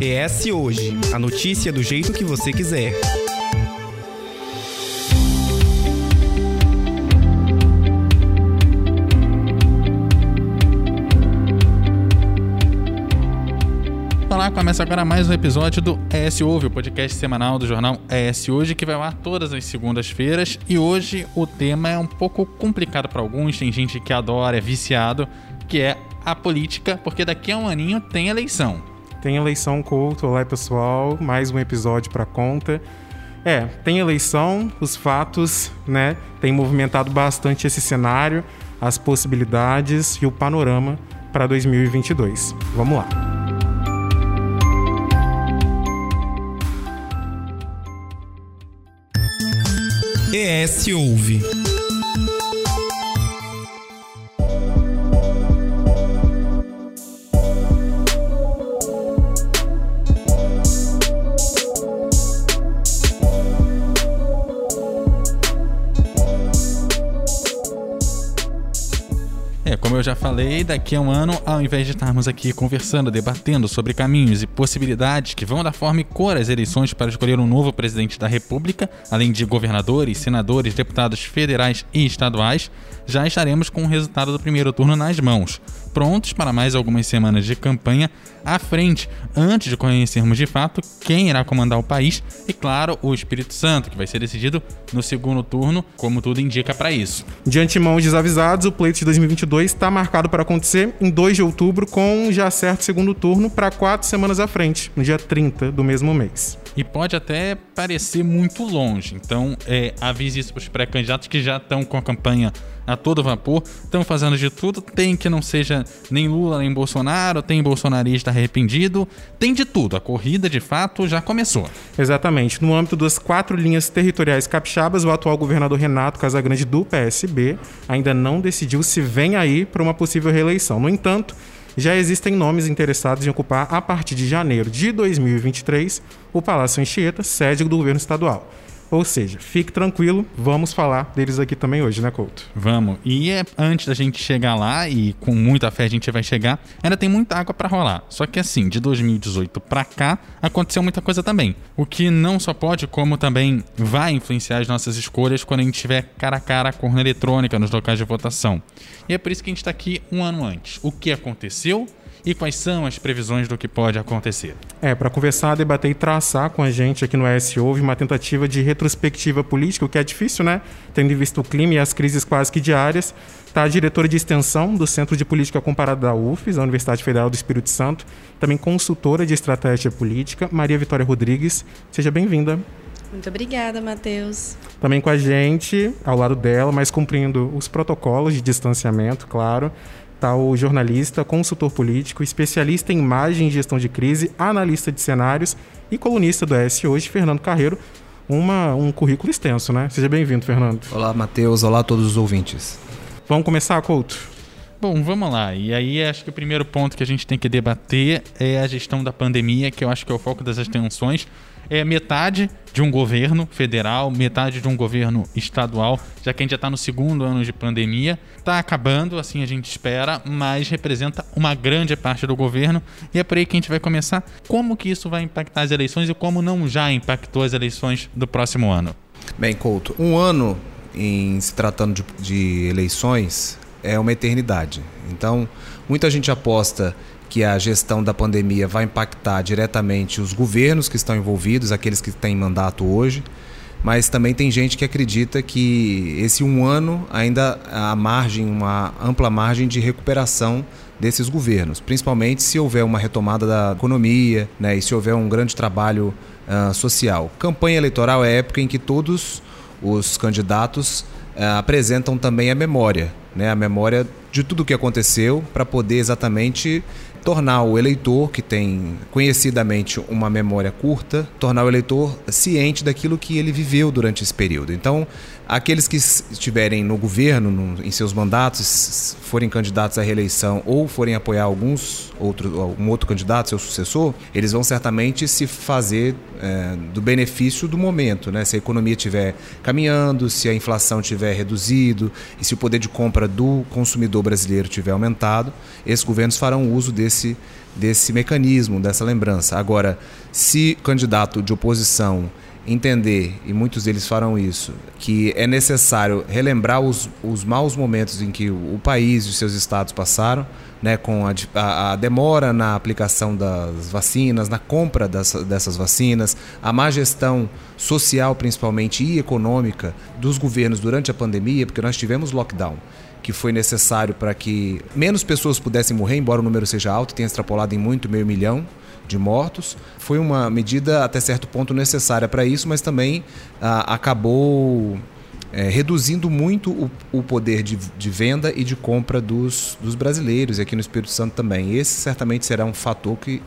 ES Hoje a notícia do jeito que você quiser. Olá, começa agora mais um episódio do ES Ouve, o podcast semanal do jornal ES Hoje, que vai lá todas as segundas-feiras. E hoje o tema é um pouco complicado para alguns, tem gente que adora, é viciado, que é a política, porque daqui a um aninho tem eleição. Tem eleição culto, olá pessoal, mais um episódio para conta. É, tem eleição, os fatos, né, tem movimentado bastante esse cenário, as possibilidades e o panorama para 2022. Vamos lá. ES Ouve. Como eu já falei, daqui a um ano, ao invés de estarmos aqui conversando, debatendo sobre caminhos e possibilidades que vão dar forma e cor às eleições para escolher um novo presidente da República, além de governadores, senadores, deputados federais e estaduais, já estaremos com o resultado do primeiro turno nas mãos, prontos para mais algumas semanas de campanha à frente, antes de conhecermos de fato quem irá comandar o país e, claro, o Espírito Santo, que vai ser decidido no segundo turno, como tudo indica para isso. De antemão desavisados, o pleito de 2022 está marcado para acontecer em 2 de outubro, com já certo segundo turno para quatro semanas à frente, no dia 30 do mesmo mês. E pode até parecer muito longe. Então, é, avise isso para os pré-candidatos que já estão com a campanha a todo vapor, estão fazendo de tudo. Tem que não seja nem Lula nem Bolsonaro, tem bolsonarista arrependido, tem de tudo. A corrida, de fato, já começou. Exatamente. No âmbito das quatro linhas territoriais capixabas, o atual governador Renato Casagrande do PSB ainda não decidiu se vem aí para uma possível reeleição. No entanto, já existem nomes interessados em ocupar, a partir de janeiro de 2023, o Palácio Anchieta, sede do governo estadual. Ou seja, fique tranquilo, vamos falar deles aqui também hoje, né, Couto? Vamos. E é, antes da gente chegar lá, e com muita fé a gente vai chegar, ainda tem muita água para rolar. Só que assim, de 2018 para cá, aconteceu muita coisa também. O que não só pode, como também vai influenciar as nossas escolhas quando a gente tiver cara a cara com urna eletrônica nos locais de votação. E é por isso que a gente está aqui um ano antes. O que aconteceu? E quais são as previsões do que pode acontecer. É, para conversar, debater e traçar com a gente aqui no ES houve uma tentativa de retrospectiva política, o que é difícil, né? Tendo em vista o clima e as crises quase que diárias. Está a diretora de extensão do Centro de Política Comparada da UFES, a Universidade Federal do Espírito Santo, também consultora de estratégia política, Maria Vitória Rodrigues. Seja bem-vinda. Muito obrigada, Matheus. Também com a gente, ao lado dela, mas cumprindo os protocolos de distanciamento, claro, o jornalista, consultor político, especialista em imagem e gestão de crise, analista de cenários e colunista do S hoje, Fernando Carreiro. Uma, um currículo extenso, né? Seja bem-vindo, Fernando. Olá, Matheus. Olá a todos os ouvintes. Vamos começar, Couto? Bom, vamos lá. E aí acho que o primeiro ponto que a gente tem que debater é a gestão da pandemia, que eu acho que é o foco das atenções é metade de um governo federal, metade de um governo estadual, já que a gente já está no segundo ano de pandemia. Está acabando, assim a gente espera, mas representa uma grande parte do governo. E é por aí que a gente vai começar. Como que isso vai impactar as eleições e como não já impactou as eleições do próximo ano? Bem, Couto, um ano em se tratando de, de eleições é uma eternidade. Então, muita gente aposta que a gestão da pandemia vai impactar diretamente os governos que estão envolvidos, aqueles que têm mandato hoje, mas também tem gente que acredita que esse um ano ainda há margem, uma ampla margem de recuperação desses governos, principalmente se houver uma retomada da economia né, e se houver um grande trabalho uh, social. Campanha eleitoral é a época em que todos os candidatos uh, apresentam também a memória, né, a memória de tudo o que aconteceu para poder exatamente tornar o eleitor, que tem conhecidamente uma memória curta, tornar o eleitor ciente daquilo que ele viveu durante esse período. Então, aqueles que estiverem no governo, no, em seus mandatos, forem candidatos à reeleição ou forem apoiar alguns outro, algum outro candidato, seu sucessor, eles vão certamente se fazer é, do benefício do momento, né? Se a economia estiver caminhando, se a inflação estiver reduzido e se o poder de compra do consumidor brasileiro tiver aumentado, esses governos farão uso desse desse mecanismo, dessa lembrança. Agora, se candidato de oposição entender, e muitos deles farão isso, que é necessário relembrar os, os maus momentos em que o, país e os seus estados passaram, né, com a, a, a, demora na aplicação das vacinas, na compra das, dessas vacinas, a má gestão social, principalmente, e econômica dos governos durante a pandemia, porque nós tivemos lockdown que foi necessário para que menos pessoas pudessem morrer, embora o número seja alto, tenha extrapolado em muito meio milhão de mortos. Foi uma medida até certo ponto necessária para isso, mas também ah, acabou é, reduzindo muito o, o poder de, de, venda e de compra dos, dos brasileiros, e aqui no Espírito Santo também. Esse certamente será um fator que,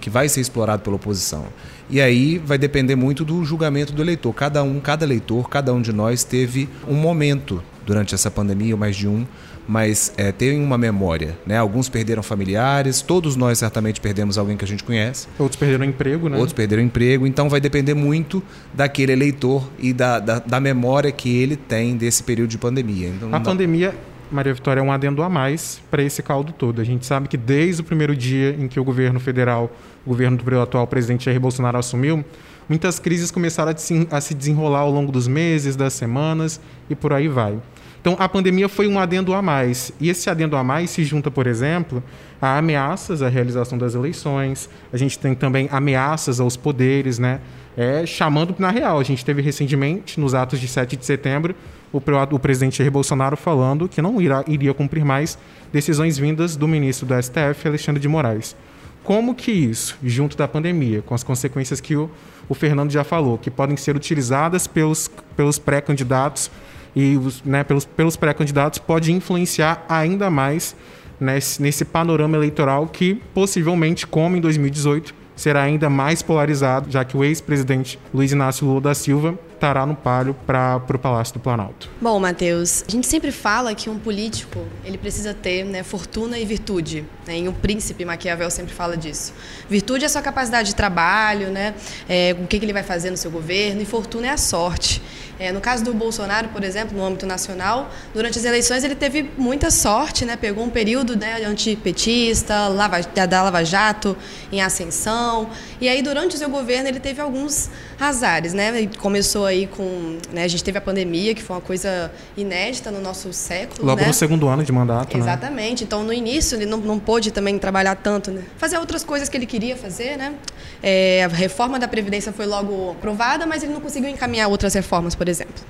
que vai ser explorado pela oposição. E aí vai depender muito do julgamento do eleitor. Cada um, cada eleitor, cada um de nós teve um momento durante essa pandemia, ou mais de um, mas é, tem uma memória. Né? Alguns perderam familiares, todos nós certamente perdemos alguém que a gente conhece. Outros perderam emprego, né? Outros perderam emprego, então vai depender muito daquele eleitor e da, da, da memória que ele tem desse período de pandemia. Então, a pandemia, Maria Vitória, é um adendo a mais para esse caldo todo. A gente sabe que desde o primeiro dia em que o governo federal, o governo do atual presidente Jair Bolsonaro assumiu, muitas crises começaram a se desenrolar ao longo dos meses, das semanas e por aí vai. Então, a pandemia foi um adendo a mais. E esse adendo a mais se junta, por exemplo, a ameaças à realização das eleições. A gente tem também ameaças aos poderes, né? É, chamando na real. A gente teve recentemente, nos atos de 7 de setembro, o, o presidente Jair Bolsonaro falando que não irá, iria cumprir mais decisões vindas do ministro do STF, Alexandre de Moraes. Como que isso, junto da pandemia, com as consequências que o, o Fernando já falou, que podem ser utilizadas pelos, pelos pré-candidatos e os, né, pelos, pelos pré-candidatos pode influenciar ainda mais nesse, nesse panorama eleitoral que possivelmente, como em 2018, será ainda mais polarizado, já que o ex-presidente Luiz Inácio Lula da Silva estará no palio para o Palácio do Planalto. Bom, Matheus, a gente sempre fala que um político ele precisa ter né, fortuna e virtude. Né? E o príncipe Maquiavel sempre fala disso. Virtude é a sua capacidade de trabalho, né? É, o que, que ele vai fazer no seu governo, e fortuna é a sorte. É, no caso do Bolsonaro, por exemplo, no âmbito nacional, durante as eleições ele teve muita sorte, né? pegou um período né, antipetista, lava, da Lava Jato em ascensão, e aí durante o seu governo ele teve alguns azares. Né? Ele começou aí com. Né, a gente teve a pandemia, que foi uma coisa inédita no nosso século. Logo né? no segundo ano de mandato. Né? Exatamente. Né? Então no início ele não, não pôde também trabalhar tanto, né? fazer outras coisas que ele queria fazer. Né? É, a reforma da Previdência foi logo aprovada, mas ele não conseguiu encaminhar outras reformas, por exemplo.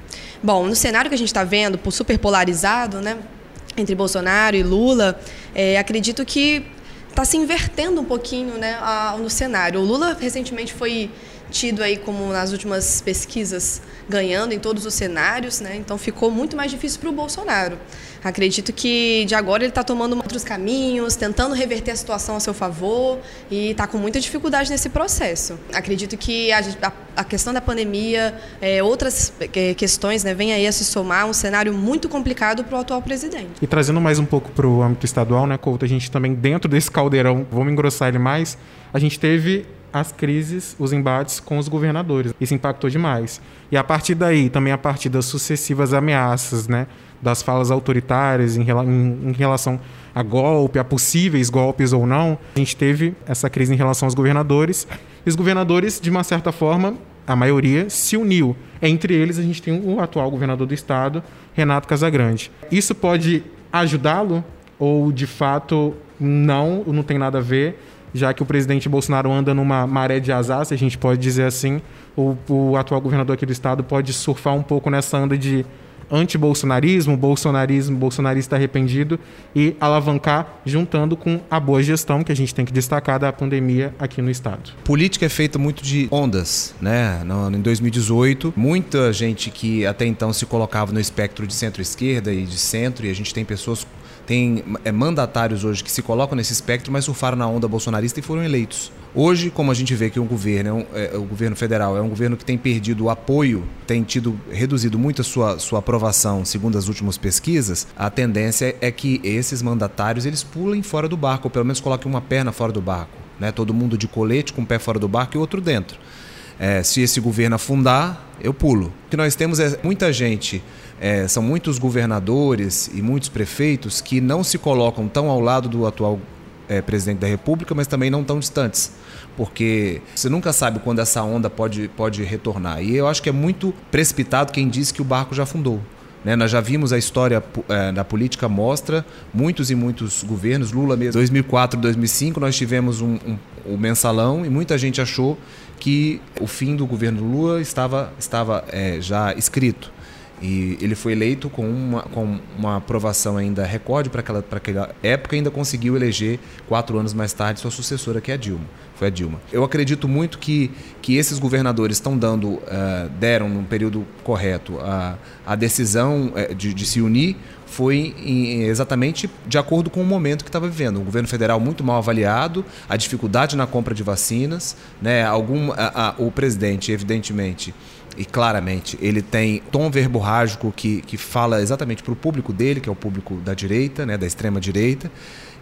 Bom, no cenário que a gente está vendo, super polarizado, né, entre Bolsonaro e Lula, é, acredito que está se invertendo um pouquinho né, a, no cenário. O Lula recentemente foi tido aí como nas últimas pesquisas ganhando em todos os cenários, né? Então ficou muito mais difícil para o Bolsonaro. Acredito que de agora ele está tomando outros caminhos, tentando reverter a situação a seu favor e está com muita dificuldade nesse processo. Acredito que a, a, questão da pandemia, é, outras é, questões, né, vem aí a se somar um cenário muito complicado para o atual presidente. E trazendo mais um pouco para o âmbito estadual, né, Couto, a gente também dentro desse caldeirão, vamos engrossar ele mais, a gente teve as crises, os embates com os governadores. Isso impactou demais. E a partir daí, também a partir das sucessivas ameaças, né, das falas autoritárias em, em, em, relação a golpe, a possíveis golpes ou não, a gente teve essa crise em relação aos governadores. E os governadores, de uma certa forma, a maioria se uniu. Entre eles, a gente tem o atual governador do estado, Renato Casagrande. Isso pode ajudá-lo ou, de fato, não, não tem nada a ver? Já que o presidente Bolsonaro anda numa maré de azar, se a gente pode dizer assim, o, o atual governador aqui do estado pode surfar um pouco nessa onda de anti-bolsonarismo, bolsonarismo, bolsonarista arrependido e alavancar juntando com a boa gestão que a gente tem que destacar da pandemia aqui no estado. Política é feita muito de ondas, né? No, em 2018, muita gente que até então se colocava no espectro de centro-esquerda e de centro, e a gente tem pessoas tem é, mandatários hoje que se colocam nesse espectro, mas surfaram na onda bolsonarista e foram eleitos. Hoje, como a gente vê que um governo, é é, o governo federal é um governo que tem perdido o apoio, tem tido reduzido muito a sua, sua aprovação, segundo as últimas pesquisas, a tendência é que esses mandatários eles pulem fora do barco, ou pelo menos coloquem uma perna fora do barco. Né? Todo mundo de colete, com um pé fora do barco e outro dentro. É, se esse governo afundar, eu pulo. O que nós temos é muita gente é, são muitos governadores e muitos prefeitos que não se colocam tão ao lado do atual é, presidente da República, mas também não tão distantes, porque você nunca sabe quando essa onda pode, pode retornar. E eu acho que é muito precipitado quem diz que o barco já afundou. Né? Nós já vimos a história é, da política mostra muitos e muitos governos, Lula mesmo, 2004, 2005, nós tivemos um, um, um mensalão e muita gente achou que o fim do governo Lula estava, estava é, já escrito. E ele foi eleito com uma, com uma aprovação ainda recorde para aquela, aquela época e ainda conseguiu eleger, quatro anos mais tarde, sua sucessora, que é a Dilma. Foi a Dilma. Eu acredito muito que, que esses governadores estão dando, uh, deram no período correto a, a decisão uh, de, de se unir foi em, exatamente de acordo com o momento que estava vivendo. O governo federal muito mal avaliado, a dificuldade na compra de vacinas, né? Algum, a, a, o presidente, evidentemente, e claramente ele tem tom verborrágico que, que fala exatamente para o público dele, que é o público da direita, né, da extrema direita,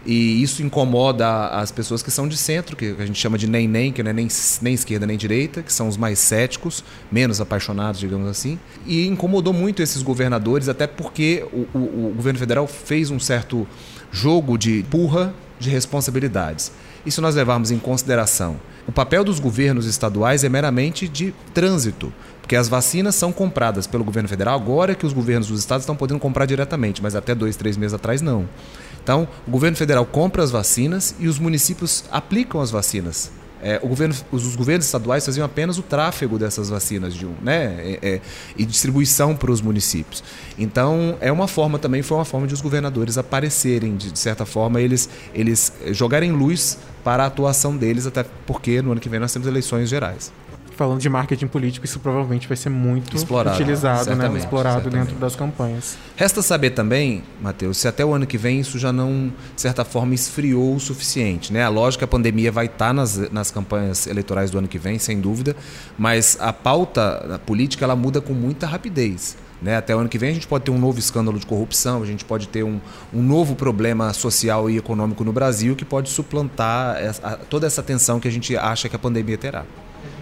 e isso incomoda as pessoas que são de centro, que a gente chama de nem-nem, que não é nem, nem esquerda nem direita, que são os mais céticos, menos apaixonados, digamos assim. E incomodou muito esses governadores, até porque o, o, o governo federal fez um certo jogo de burra de responsabilidades. E se nós levarmos em consideração o papel dos governos estaduais é meramente de trânsito, porque as vacinas são compradas pelo governo federal agora que os governos dos estados estão podendo comprar diretamente, mas até dois, três meses atrás não. Então, o governo federal compra as vacinas e os municípios aplicam as vacinas. É, governo, os, os, governos estaduais faziam apenas o tráfego dessas vacinas de um, né, é, é, e distribuição para os municípios. Então é uma forma também foi uma forma de os governadores aparecerem de, de certa forma eles eles jogarem luz para a atuação deles até porque no ano que vem nós temos eleições gerais falando de marketing político, isso provavelmente vai ser muito explorado, utilizado, né? explorado certamente. dentro das campanhas. Resta saber também, Matheus, se até o ano que vem isso já não, de certa forma, esfriou o suficiente. Né? A lógica, a pandemia vai estar nas, nas campanhas eleitorais do ano que vem, sem dúvida, mas a pauta a política ela muda com muita rapidez. Né? Até o ano que vem a gente pode ter um novo escândalo de corrupção, a gente pode ter um, um novo problema social e econômico no Brasil que pode suplantar essa, toda essa tensão que a gente acha que a pandemia terá.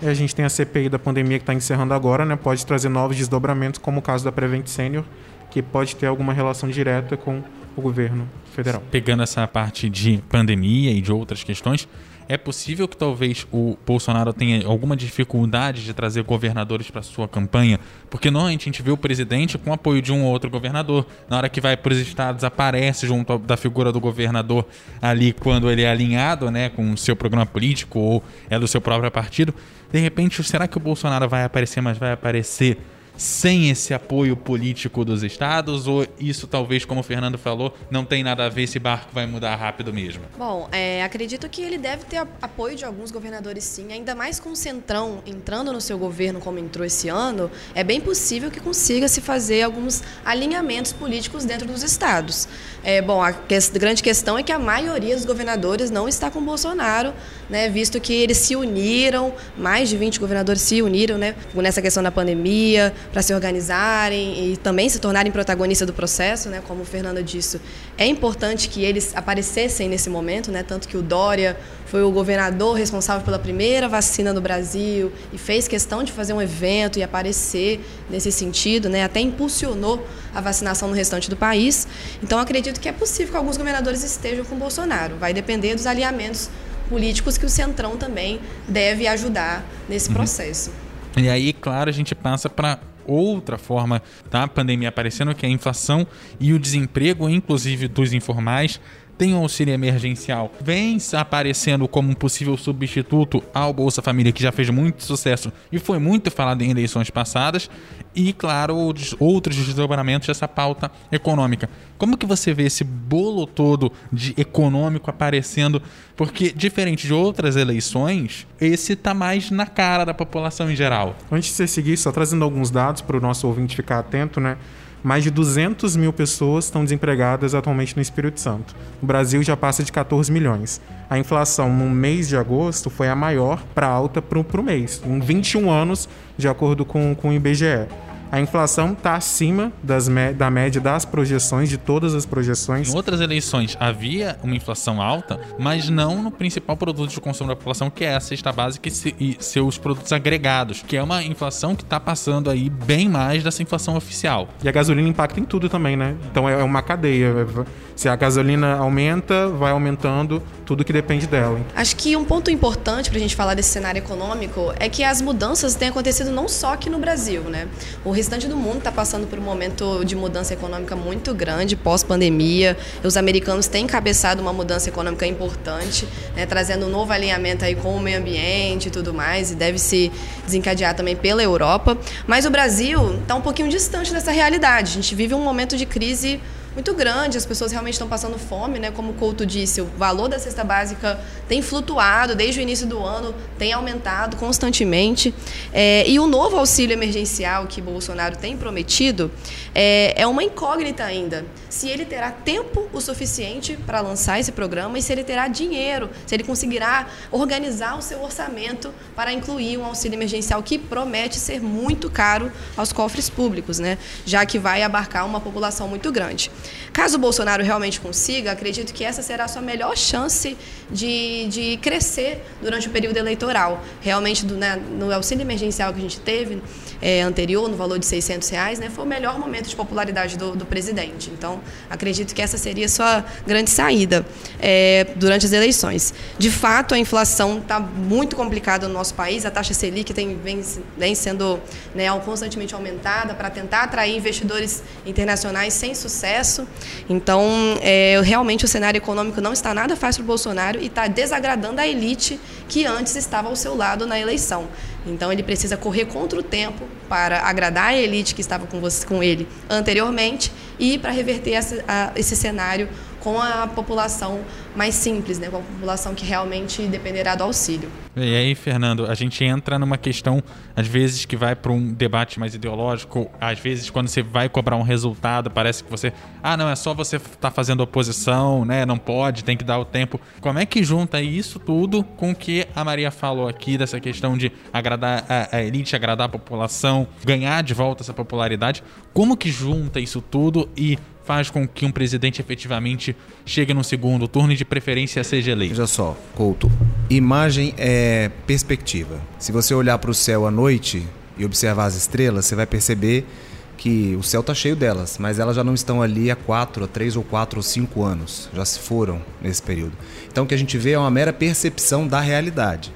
E a gente tem a CPI da pandemia que está encerrando agora, né? Pode trazer novos desdobramentos, como o caso da Prevent Senior, que pode ter alguma relação direta com o governo federal. Pegando essa parte de pandemia e de outras questões, é possível que talvez o Bolsonaro tenha alguma dificuldade de trazer governadores para sua campanha, porque normalmente a gente vê o presidente com apoio de um ou outro governador. Na hora que vai para os estados, aparece junto da figura do governador ali quando ele é alinhado né, com o seu programa político ou é do seu próprio partido. De repente, será que o Bolsonaro vai aparecer, mas vai aparecer sem esse apoio político dos estados? Ou isso talvez, como o Fernando falou, não tem nada a ver, esse barco vai mudar rápido mesmo? Bom, é, acredito que ele deve ter apoio de alguns governadores sim, ainda mais com o Centrão entrando no seu governo como entrou esse ano, é bem possível que consiga se fazer alguns alinhamentos políticos dentro dos estados. É, bom, a que grande questão é que a maioria dos governadores não está com Bolsonaro, né, visto que eles se uniram, mais de 20 governadores se uniram né, nessa questão da pandemia, para se organizarem e também se tornarem protagonistas do processo, né, como o Fernando disse. É importante que eles aparecessem nesse momento, né, tanto que o Dória foi o governador responsável pela primeira vacina no Brasil e fez questão de fazer um evento e aparecer nesse sentido, né, até impulsionou a vacinação no restante do país. Então, acredito que é possível que alguns governadores estejam com Bolsonaro. Vai depender dos alinhamentos políticos que o Centrão também deve ajudar nesse uhum. processo. E aí, claro, a gente passa para outra forma da pandemia aparecendo, que é a inflação e o desemprego, inclusive dos informais tem o auxílio emergencial, vem aparecendo como um possível substituto ao Bolsa Família, que já fez muito sucesso e foi muito falado em eleições passadas, e, claro, outros desdobramentos dessa pauta econômica. Como que você vê esse bolo todo de econômico aparecendo? Porque, diferente de outras eleições, esse está mais na cara da população em geral. Antes de você seguir, só trazendo alguns dados para o nosso ouvinte ficar atento, né? Mais de 200 mil pessoas estão desempregadas atualmente no Espírito Santo. O Brasil já passa de 14 milhões. A inflação no mês de agosto foi a maior para alta para o mês, em 21 anos, de acordo com, com o IBGE. A inflação está acima das, da média das projeções, de todas as projeções. Em outras eleições havia uma inflação alta, mas não no principal produto de consumo da população, que é a cesta básica e seus produtos agregados, que é uma inflação que está passando aí bem mais dessa inflação oficial. E a gasolina impacta em tudo também, né? Então é uma cadeia. Se a gasolina aumenta, vai aumentando tudo que depende dela. Acho que um ponto importante para a gente falar desse cenário econômico é que as mudanças têm acontecido não só aqui no Brasil, né? O restante do mundo está passando por um momento de mudança econômica muito grande pós-pandemia. Os americanos têm encabeçado uma mudança econômica importante, né? trazendo um novo alinhamento aí com o meio ambiente e tudo mais, e deve se desencadear também pela Europa. Mas o Brasil está um pouquinho distante dessa realidade. A gente vive um momento de crise muito grande, as pessoas realmente estão passando fome, né? Como o Couto disse, o valor da cesta básica tem flutuado desde o início do ano, tem aumentado constantemente. É, e o novo auxílio emergencial que Bolsonaro tem prometido é, é uma incógnita ainda. Se ele terá tempo o suficiente para lançar esse programa e se ele terá dinheiro, se ele conseguirá organizar o seu orçamento para incluir um auxílio emergencial que promete ser muito caro aos cofres públicos, né? Já que vai abarcar uma população muito grande. Caso o Bolsonaro realmente consiga, acredito que essa será a sua melhor chance de, de crescer durante o período eleitoral. Realmente, do, né, no auxílio emergencial que a gente teve é, anterior, no valor de 600 reais, né, foi o melhor momento de popularidade do, do presidente. Então, acredito que essa seria a sua grande saída é, durante as eleições. De fato, a inflação está muito complicada no nosso país, a taxa Selic tem, vem, vem sendo né, constantemente aumentada para tentar atrair investidores internacionais sem sucesso. Então, é, realmente o cenário econômico não está nada fácil para o Bolsonaro e está desagradando a elite que antes estava ao seu lado na eleição. Então, ele precisa correr contra o tempo para agradar a elite que estava com, você, com ele anteriormente e para reverter essa, a, esse cenário com a população mais simples, né, com a população que realmente dependerá do auxílio. E aí, Fernando, a gente entra numa questão, às vezes, que vai para um debate mais ideológico, às vezes, quando você vai cobrar um resultado, parece que você. Ah, não, é só você estar tá fazendo oposição, né? Não pode, tem que dar o tempo. Como é que junta isso tudo com o que a Maria falou aqui, dessa questão de agradar a elite, agradar a população, ganhar de volta essa popularidade? Como que junta isso tudo e faz com que um presidente efetivamente chegue no segundo turno e de preferência seja eleito? Veja só, Couto, imagem é perspectiva. Se você olhar para o céu à noite e observar as estrelas, você vai perceber que o céu está cheio delas, mas elas já não estão ali há quatro, há três ou quatro ou cinco anos, já se foram nesse período. Então o que a gente vê é uma mera percepção da realidade.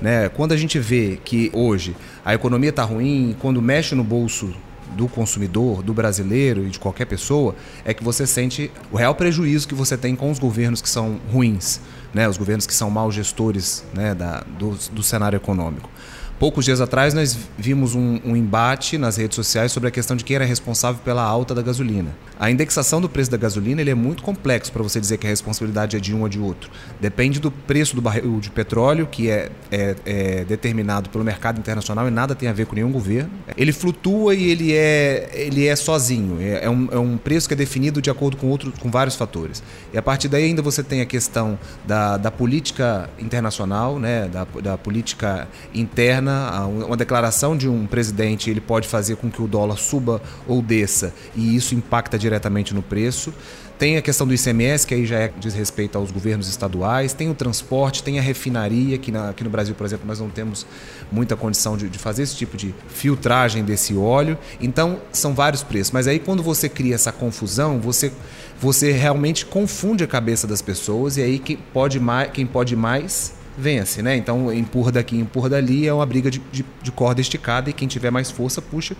Né? Quando a gente vê que hoje a economia está ruim, quando mexe no bolso do consumidor, do brasileiro e de qualquer pessoa, é que você sente o real prejuízo que você tem com os governos que são ruins, né? os governos que são mal gestores né? da, do, do cenário econômico. Poucos dias atrás nós vimos um, um, embate nas redes sociais sobre a questão de quem era responsável pela alta da gasolina. A indexação do preço da gasolina ele é muito complexo para você dizer que a responsabilidade é de um ou de outro. Depende do preço do barril de petróleo, que é, é, é determinado pelo mercado internacional e nada tem a ver com nenhum governo. Ele flutua e ele é, ele é sozinho. É, é um, é um preço que é definido de acordo com, outro, com vários fatores. E a partir daí ainda você tem a questão da, da política internacional, né, da, da política interna uma declaração de um presidente ele pode fazer com que o dólar suba ou desça e isso impacta diretamente no preço. Tem a questão do ICMS, que aí já é, diz respeito aos governos estaduais, tem o transporte, tem a refinaria, que na, aqui no Brasil, por exemplo, nós não temos muita condição de, de, fazer esse tipo de filtragem desse óleo. Então, são vários preços. Mas aí, quando você cria essa confusão, você, você realmente confunde a cabeça das pessoas, e aí que pode mais, quem pode mais vence, né? Então empurra daqui, empurra dali, é uma briga de, de, de, corda esticada e quem tiver mais força puxa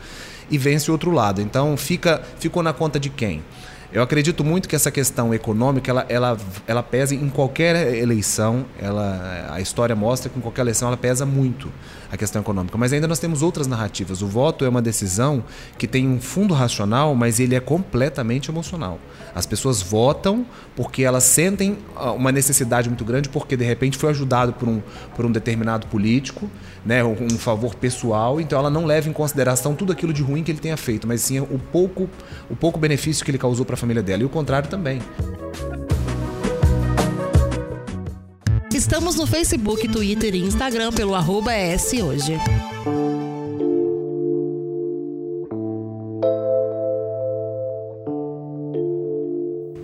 e vence o outro lado. Então fica ficou na conta de quem? Eu acredito muito que essa questão econômica ela, ela, ela pesa em qualquer eleição. Ela, a história mostra que em qualquer eleição ela pesa muito a questão econômica. Mas ainda nós temos outras narrativas. O voto é uma decisão que tem um fundo racional, mas ele é completamente emocional. As pessoas votam porque elas sentem ah, uma necessidade muito grande, porque de repente foi ajudado por um, por um determinado político, né, um favor pessoal, então ela não leva em consideração tudo aquilo de ruim que ele tenha feito, mas sim o pouco, o pouco benefício que ele causou para a família dela. E o contrário também. Estamos no Facebook, Twitter e Instagram pelo arroba S hoje.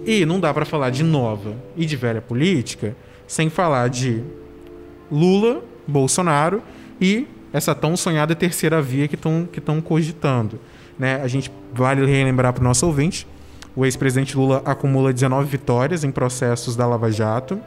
E não dá para falar de nova e de velha política sem falar de Lula, Bolsonaro e essa tão sonhada terceira via que estão que cogitando. Né? A gente vale relembrar para o nosso ouvinte, o ex-presidente Lula acumula 19 vitórias em processos da Lava Jato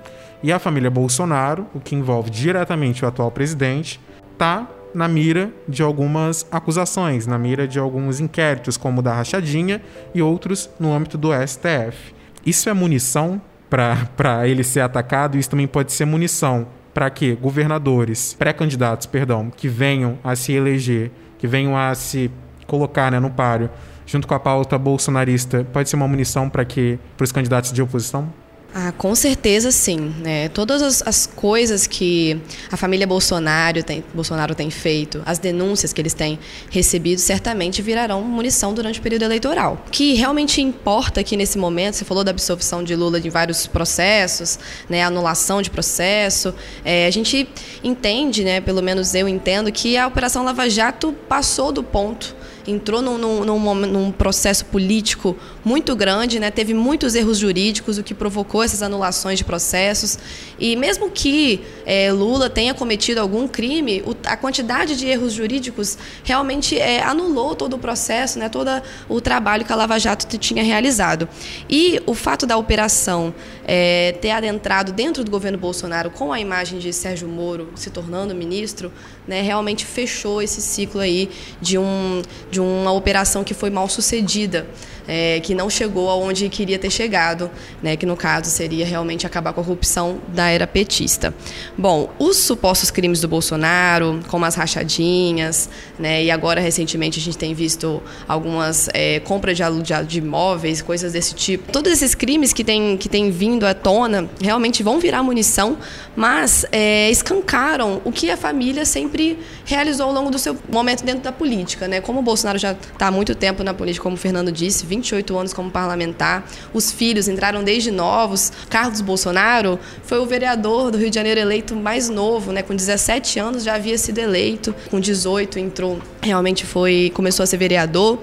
e a família Bolsonaro, o que envolve diretamente o atual presidente, está na mira de algumas acusações, na mira de alguns inquéritos, como o da Rachadinha e outros no âmbito do STF. Isso é munição para ele ser atacado, isso também pode ser munição para que governadores, pré-candidatos, perdão, que venham a se eleger, que venham a se colocar né, no páreo, junto com a pauta bolsonarista, pode ser uma munição para que para os candidatos de oposição? Ah, com certeza sim. Né? Todas as, as, coisas que a família Bolsonaro tem, Bolsonaro tem feito, as denúncias que eles têm recebido, certamente virarão munição durante o período eleitoral. O que realmente importa aqui nesse momento, você falou da absorção de Lula de vários processos, né, anulação de processo, é, a gente entende, né, pelo menos eu entendo, que a Operação Lava Jato passou do ponto entrou num, num, num, processo político muito grande, né? teve muitos erros jurídicos, o que provocou essas anulações de processos. E mesmo que é, Lula tenha cometido algum crime, o, a quantidade de erros jurídicos realmente é, anulou todo o processo, né? todo o trabalho que a Lava Jato tinha realizado. E o fato da operação é, ter adentrado dentro do governo Bolsonaro com a imagem de Sérgio Moro se tornando ministro, né, realmente fechou esse ciclo aí de, um, de uma operação que foi mal sucedida é, que não chegou aonde queria ter chegado, né, que no caso seria realmente acabar com a corrupção da era petista. Bom, os supostos crimes do Bolsonaro, como as rachadinhas, né, e agora recentemente a gente tem visto algumas é, compras de, de, imóveis, coisas desse tipo. Todos esses crimes que têm que tem vindo à tona realmente vão virar munição, mas é, escancaram o que a família sempre realizou ao longo do seu momento dentro da política. Né? Como o Bolsonaro já está há muito tempo na política, como o Fernando disse, 28 anos como parlamentar. Os filhos entraram desde novos. Carlos Bolsonaro foi o vereador do Rio de Janeiro eleito mais novo, né? Com 17 anos já havia sido eleito, com 18 entrou, realmente foi começou a ser vereador.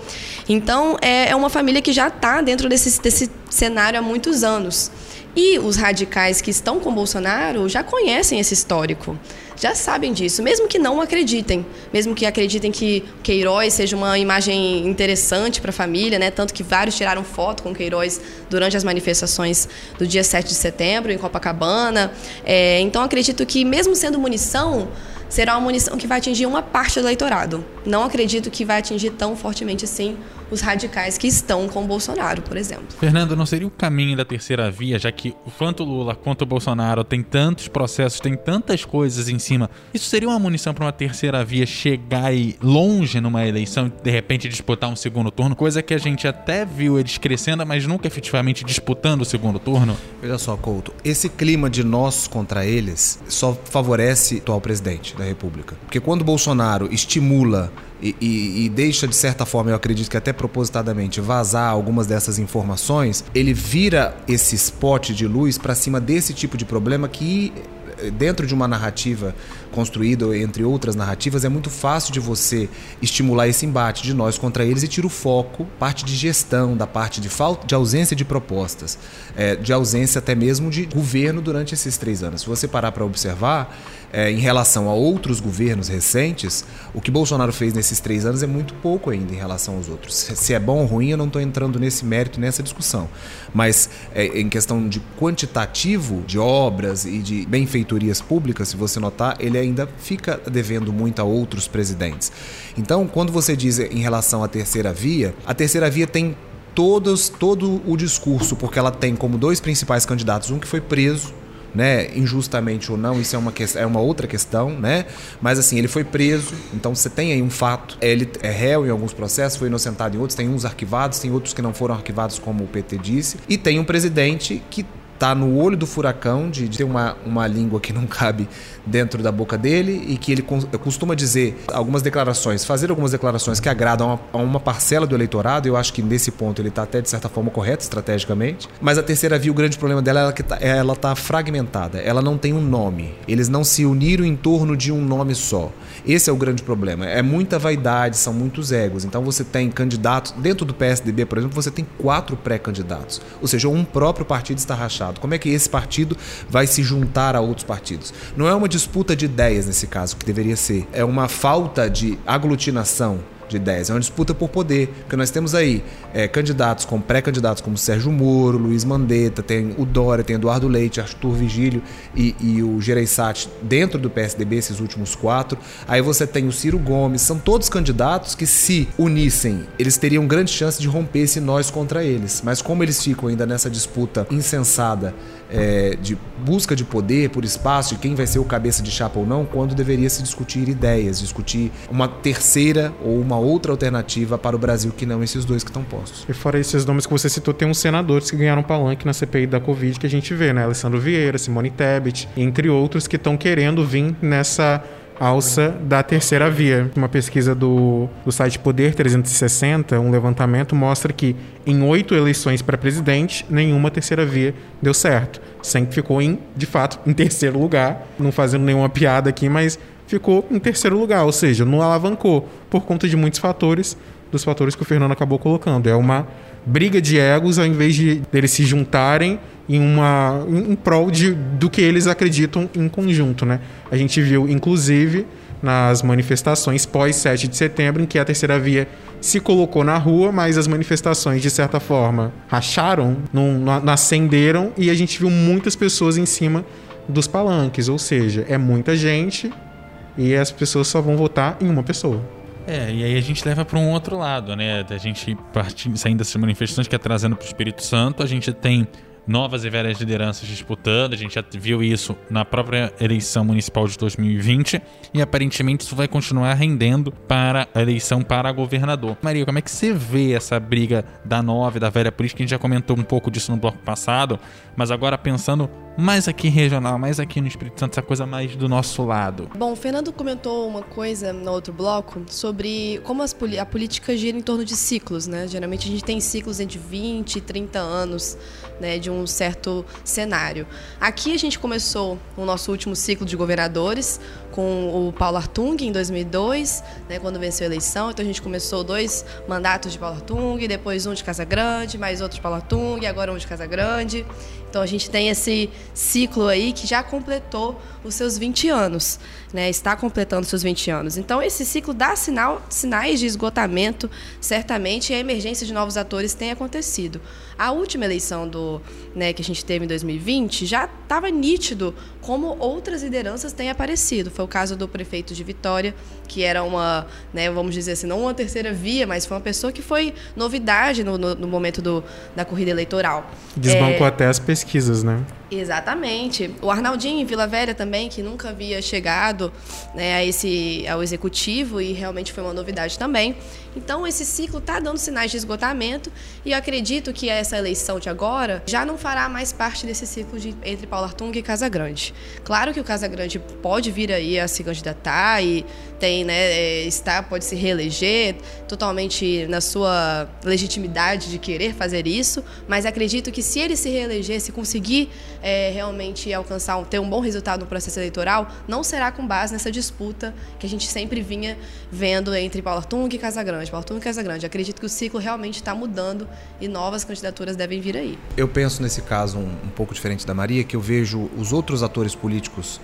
Então é, é uma família que já está dentro desse, desse cenário há muitos anos. E os radicais que estão com Bolsonaro já conhecem esse histórico já sabem disso, mesmo que não acreditem, mesmo que acreditem que Queiroz seja uma imagem interessante para a família, né? Tanto que vários tiraram foto com Queiroz durante as manifestações do dia 7 de setembro em Copacabana. É, então acredito que mesmo sendo munição, será uma munição que vai atingir uma parte do eleitorado. Não acredito que vai atingir tão fortemente assim os radicais que estão com o Bolsonaro, por exemplo. Fernando, não seria o caminho da terceira via, já que tanto Lula quanto o Bolsonaro tem tantos processos, tem tantas coisas em cima. Isso seria uma munição para uma terceira via chegar aí longe numa eleição e de repente disputar um segundo turno, coisa que a gente até viu eles crescendo, mas nunca efetivamente disputando o segundo turno? Veja só, Couto, esse clima de nós contra eles só favorece o atual presidente da República. Porque quando Bolsonaro estimula e, e, e, deixa, de certa forma, eu acredito que até propositadamente, vazar algumas dessas informações, ele vira esse spot de luz para cima desse tipo de problema que dentro de uma narrativa construída, entre outras narrativas, é muito fácil de você estimular esse embate de nós contra eles e tira o foco, parte de gestão, da parte de falta, de ausência de propostas, é, de ausência até mesmo de governo durante esses três anos. Se você parar para observar, é, em relação a outros governos recentes, o que Bolsonaro fez nesses três anos é muito pouco ainda em relação aos outros. Se é bom ou ruim, eu não estou entrando nesse mérito, nessa discussão. Mas é, em questão de quantitativo de obras e de benfeitorias públicas, se você notar, ele ainda fica devendo muito a outros presidentes. Então, quando você diz em relação à terceira via, a terceira via tem todos, todo o discurso, porque ela tem como dois principais candidatos, um que foi preso né, injustamente ou não, isso é uma, é uma outra questão, né? Mas assim, ele foi preso, então você tem aí um fato. Ele é réu em alguns processos, foi inocentado em outros, tem uns arquivados, tem outros que não foram arquivados, como o PT disse, e tem um presidente que tá no olho do furacão, de, de ter uma, uma língua que não cabe dentro da boca dele e que ele costuma dizer algumas declarações, fazer algumas declarações que agradam a uma, parcela do eleitorado. Eu acho que nesse ponto ele está até de certa forma correto estrategicamente. Mas a terceira via, o grande problema dela é que tá, ela está fragmentada. Ela não tem um nome. Eles não se uniram em torno de um nome só. Esse é o grande problema. É muita vaidade, são muitos egos. Então você tem candidatos dentro do PSDB, por exemplo, você tem quatro pré-candidatos. Ou seja, um próprio partido está rachado. Como é que esse partido vai se juntar a outros partidos? Não é uma disputa de ideias nesse caso, que deveria ser. É uma falta de aglutinação de ideias. É uma disputa por poder, porque nós temos aí é, candidatos como pré-candidatos como Sérgio Moro, Luiz Mandetta, tem o Dória, tem Eduardo Leite, Arthur Vigílio e, e o Gereissati dentro do PSDB, esses últimos quatro. Aí você tem o Ciro Gomes, são todos candidatos que se unissem, eles teriam grande chance de romper esse nós contra eles. Mas como eles ficam ainda nessa disputa insensada é, de busca de poder, por espaço, de quem vai ser o cabeça de chapa ou não, quando deveria se discutir ideias, discutir uma terceira ou uma outra alternativa para o Brasil que não esses dois que estão postos. E fora esses nomes que você citou, tem uns senadores que ganharam palanque na CPI da Covid que a gente vê, né? Alessandro Vieira, Simone Tebet, entre outros que estão querendo vir nessa alça da terceira via. Uma pesquisa do, do site Poder 360, um levantamento, mostra que em oito eleições para presidente, nenhuma terceira via deu certo. Sempre ficou em, de fato, em terceiro lugar. Não fazendo nenhuma piada aqui, mas ficou em terceiro lugar, ou seja, não alavancou por conta de muitos fatores, dos fatores que o Fernando acabou colocando. É uma briga de egos ao invés de eles se juntarem em uma em prol de, do que eles acreditam em conjunto, né? A gente viu inclusive nas manifestações pós 7 de setembro em que a terceira via se colocou na rua, mas as manifestações de certa forma racharam, não, não acenderam e a gente viu muitas pessoas em cima dos palanques, ou seja, é muita gente e as pessoas só vão votar em uma pessoa. É, e aí a gente leva para um outro lado, né? A gente partindo, saindo dessas manifestações que é trazendo para o Espírito Santo, a gente tem novas e velhas lideranças disputando. A gente já viu isso na própria eleição municipal de 2020 e aparentemente isso vai continuar rendendo para a eleição para governador. Maria, como é que você vê essa briga da nova e da velha política? A gente já comentou um pouco disso no bloco passado, mas agora pensando mais aqui regional, mais aqui no Espírito Santo, essa coisa mais do nosso lado. Bom, o Fernando comentou uma coisa no outro bloco sobre como as, a política gira em torno de ciclos, né? Geralmente a gente tem ciclos entre 20 e 30 anos, né, de um certo cenário. Aqui a gente começou o nosso último ciclo de governadores com o Paulo Artung em 2002, né, quando venceu a eleição. Então a gente começou dois mandatos de Paulo Artung, depois um de Casa Grande, mais outro de Paulo Artung, agora um de Casa Grande. Então a gente tem esse ciclo aí que já completou os seus 20 anos, né? Está completando seus 20 anos. Então esse ciclo dá sinal, sinais de esgotamento, certamente, e a emergência de novos atores tem acontecido. A última eleição do, né, que a gente teve em 2020 já estava nítido como outras lideranças têm aparecido. Foi o caso do prefeito de Vitória, que era uma, né, vamos dizer assim, não uma terceira via, mas foi uma pessoa que foi novidade no, no, no momento do, da corrida eleitoral. Desbancou é... até as pesquisas, né? Exatamente. O Arnaldinho em Vila Velha também, que nunca havia chegado né, a esse, ao executivo e realmente foi uma novidade também. Então, esse ciclo está dando sinais de esgotamento e eu acredito que essa eleição de agora já não fará mais parte desse ciclo de, entre Paulo Artung e Casa Grande. Claro que o Casa Grande pode vir aí a se candidatar e tem, né, é, está, pode se reeleger totalmente na sua legitimidade de querer fazer isso, mas acredito que se ele se reeleger, se conseguir é, realmente alcançar, ter um bom resultado no processo eleitoral, não será com base nessa disputa que a gente sempre vinha vendo entre Paulo Artung e Casa Grande. Grande, Baltum e Casa Grande. Acredito que o ciclo realmente está mudando e novas candidaturas devem vir aí. Eu penso nesse caso um, um pouco diferente da Maria, que eu vejo os outros atores políticos,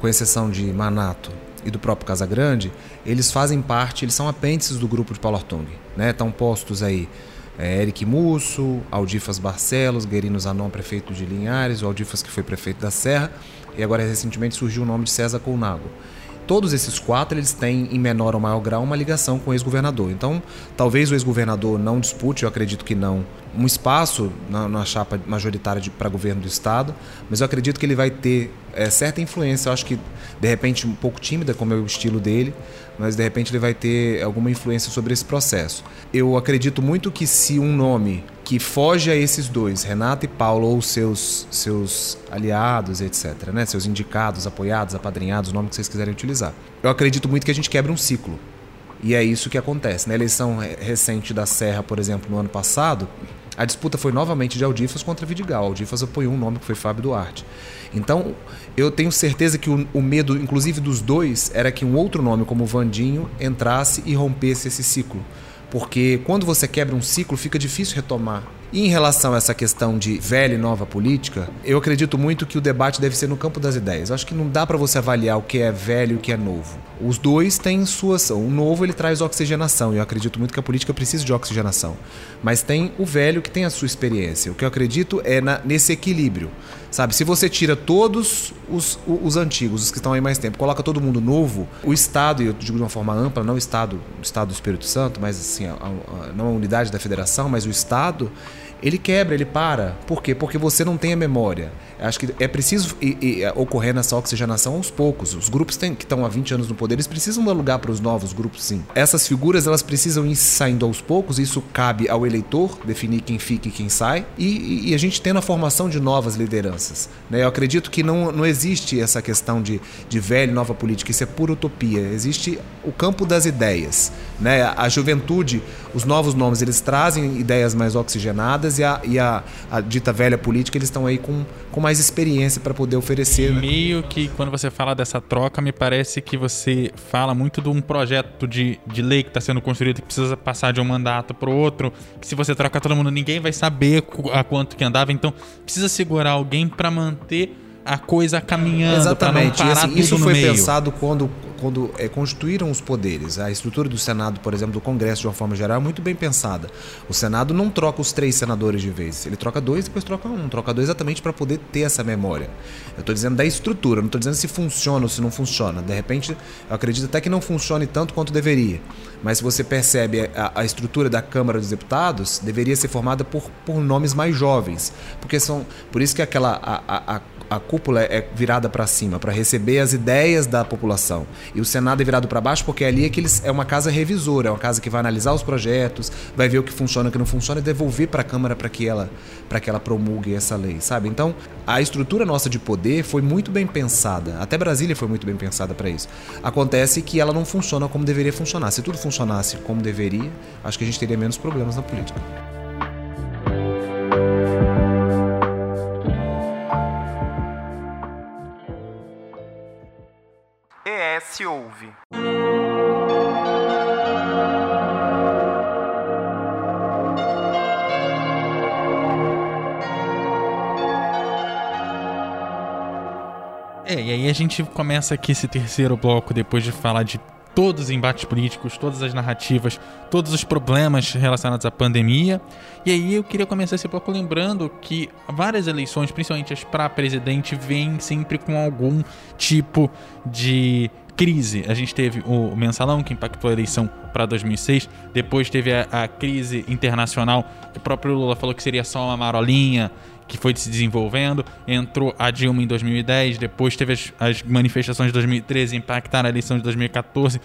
com exceção de Manato e do próprio Casa Grande, eles fazem parte, eles são apêndices do grupo de Paulo Artung. Né? Estão postos aí é, Eric Musso, Aldifas Barcelos, Guerino Zanon, prefeito de Linhares, o Aldifas que foi prefeito da Serra, e agora recentemente surgiu o nome de César Colnago todos esses quatro eles têm, em menor ou maior grau, uma ligação com o ex-governador. Então, talvez o ex-governador não dispute, eu acredito que não, um espaço na, na chapa majoritária para governo do Estado, mas eu acredito que ele vai ter é, certa influência. Eu acho que, de repente, um pouco tímida, como é o estilo dele, mas de repente ele vai ter alguma influência sobre esse processo. Eu acredito muito que se um nome que foge a esses dois, Renato e Paulo, ou seus, seus aliados, etc., né? seus indicados, apoiados, apadrinhados, o nome que vocês quiserem utilizar. Eu acredito muito que a gente quebra um ciclo. E é isso que acontece. Na eleição recente da Serra, por exemplo, no ano passado, a disputa foi novamente de Aldifas contra Vidigal. Aldifas apoiou um nome que foi Fábio Duarte. Então, eu tenho certeza que o, o, medo, inclusive dos dois, era que um outro nome, como Vandinho, entrasse e rompesse esse ciclo. Porque quando você quebra um ciclo, fica difícil retomar. E em relação a essa questão de velha e nova política, eu acredito muito que o debate deve ser no campo das ideias. Eu acho que não dá para você avaliar o que é velho e o que é novo. Os dois têm sua ação. O novo ele traz oxigenação, e eu acredito muito que a política precisa de oxigenação. Mas tem o velho que tem a sua experiência. O que eu acredito é na, nesse equilíbrio. Sabe, se você tira todos os, os, antigos, os que estão aí mais tempo, coloca todo mundo novo, o Estado, e eu digo de uma forma ampla, não o Estado, o Estado do Espírito Santo, mas assim, a, a, não a unidade da federação, mas o Estado, ele quebra, ele para. Por quê? Porque você não tem a memória. Acho que é preciso e, e, é, ocorrer nessa oxigenação aos poucos. Os grupos têm, que estão há 20 anos no poder, eles precisam dar lugar para os novos grupos, sim. Essas figuras, elas precisam ir saindo aos poucos, isso cabe ao eleitor definir quem fica e quem sai, e, e a gente tendo a formação de novas lideranças. Né? Eu acredito que não, não existe essa questão de, de velho e nova política, isso é pura utopia. Existe o campo das ideias. Né? A juventude, os novos nomes, eles trazem ideias mais oxigenadas e a, e a, a dita velha política, eles estão aí com, com mais experiência para poder oferecer. Né? Meio que quando você fala dessa troca, me parece que você fala muito de um projeto de, de lei que está sendo construído que precisa passar de um mandato para o outro, que se você trocar todo mundo, ninguém vai saber a quanto que andava, então precisa segurar alguém para manter a coisa caminhando. Exatamente. Não parar assim, isso foi meio. pensado quando, quando é, constituíram os poderes. A estrutura do Senado, por exemplo, do Congresso, de uma forma geral, é muito bem pensada. O Senado não troca os três senadores de vez. Ele troca dois, depois troca um. Troca dois exatamente para poder ter essa memória. Eu estou dizendo da estrutura, não estou dizendo se funciona ou se não funciona. De repente, eu acredito até que não funcione tanto quanto deveria. Mas se você percebe a, a estrutura da Câmara dos Deputados, deveria ser formada por, por nomes mais jovens. Porque são. Por isso que aquela. a, a a cúpula é virada para cima, para receber as ideias da população. E o Senado é virado para baixo porque ali é, que eles, é uma casa revisora, é uma casa que vai analisar os projetos, vai ver o que funciona o que não funciona e devolver para a Câmara para que, ela, que ela promulgue essa lei, sabe? Então, a estrutura nossa de poder foi muito bem pensada. Até Brasília foi muito bem pensada para isso. Acontece que ela não funciona como deveria funcionar. Se tudo funcionasse como deveria, acho que a gente teria menos problemas na política. se ouve. É, e aí a gente começa aqui esse terceiro bloco depois de falar de todos os embates políticos, todas as narrativas, todos os problemas relacionados à pandemia. E aí eu queria começar esse bloco lembrando que várias eleições, principalmente as para presidente, vêm sempre com algum tipo de crise. A gente teve o mensalão que impactou a eleição para 2006, depois teve a, a, crise internacional, que o próprio Lula falou que seria só uma marolinha que foi se desenvolvendo. Entrou a Dilma em 2010, depois teve as, as manifestações de 2013 impactaram a eleição de 2014.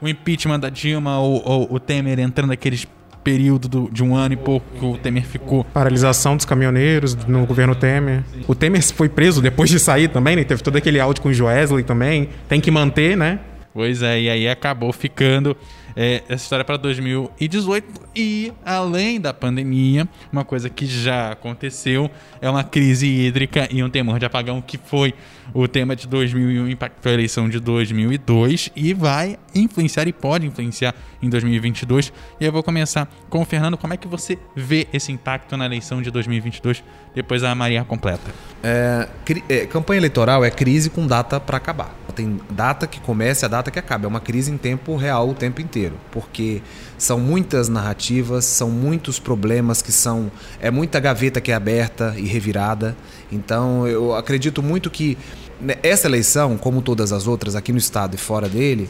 O impeachment da Dilma, o, o, o Temer entrando naqueles período do, de um ano e pouco que o Temer ficou. Paralisação dos caminhoneiros no governo Temer. O Temer foi preso depois de sair também, né? Teve todo aquele áudio com o Joesley também. Tem que manter, né? Pois é, e aí acabou ficando é, essa história para 2018. E, além da pandemia, uma coisa que já aconteceu é uma crise hídrica e um temor de apagão que foi o tema de 2001 impactou a eleição de 2002 e vai influenciar e pode influenciar em 2022. E eu vou começar com o Fernando. Como é que você vê esse impacto na eleição de 2022? Depois a Maria completa. É, é, campanha eleitoral é crise com data para acabar. Tem data que começa e a data que acaba. É uma crise em tempo real o tempo inteiro. Porque são muitas narrativas, são muitos problemas que são. É muita gaveta que é aberta e revirada. Então eu acredito muito que né, essa eleição, como todas as outras aqui no estado e fora dele,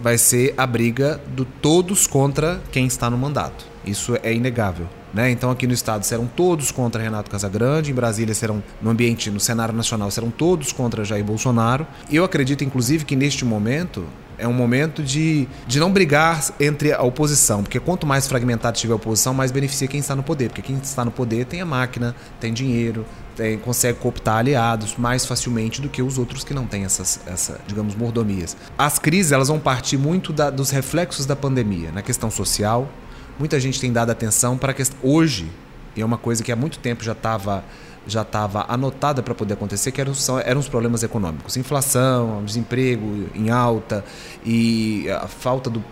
vai ser a briga do todos contra quem está no mandato. Isso é inegável. Né? Então aqui no estado serão todos contra Renato Casagrande, em Brasília serão no ambiente, no cenário nacional serão todos contra Jair Bolsonaro. Eu acredito inclusive que neste momento é um momento de, de não brigar entre a oposição, porque quanto mais fragmentado estiver a oposição, mais beneficia quem está no poder, porque quem está no poder tem a máquina, tem dinheiro, tem, consegue cooptar aliados mais facilmente do que os outros que não têm essas, essa, digamos, mordomias. As crises elas vão partir muito da, dos reflexos da pandemia, na questão social. Muita gente tem dado atenção para que hoje, e é uma coisa que há muito tempo já estava já estava anotada para poder acontecer, que eram, eram os problemas econômicos. Inflação, desemprego em alta e a falta do,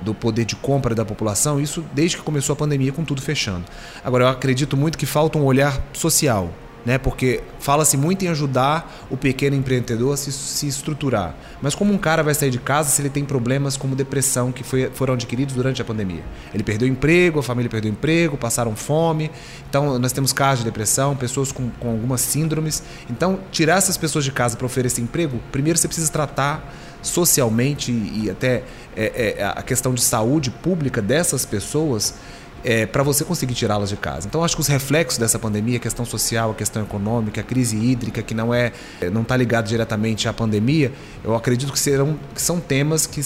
do poder de compra da população, isso desde que começou a pandemia, com tudo fechando. Agora, eu acredito muito que falta um olhar social né? Porque fala-se muito em ajudar o pequeno empreendedor a se, se, estruturar. Mas como um cara vai sair de casa se ele tem problemas como depressão que foi, foram adquiridos durante a pandemia? Ele perdeu emprego, a família perdeu emprego, passaram fome. Então nós temos casos de depressão, pessoas com, com algumas síndromes. Então tirar essas pessoas de casa para oferecer emprego, primeiro você precisa tratar socialmente e até é, é, a questão de saúde pública dessas pessoas é, para você conseguir tirá-las de casa. Então acho que os reflexos dessa pandemia, a questão social, a questão econômica, a crise hídrica, que não é não está ligado diretamente à pandemia, eu acredito que serão que são temas que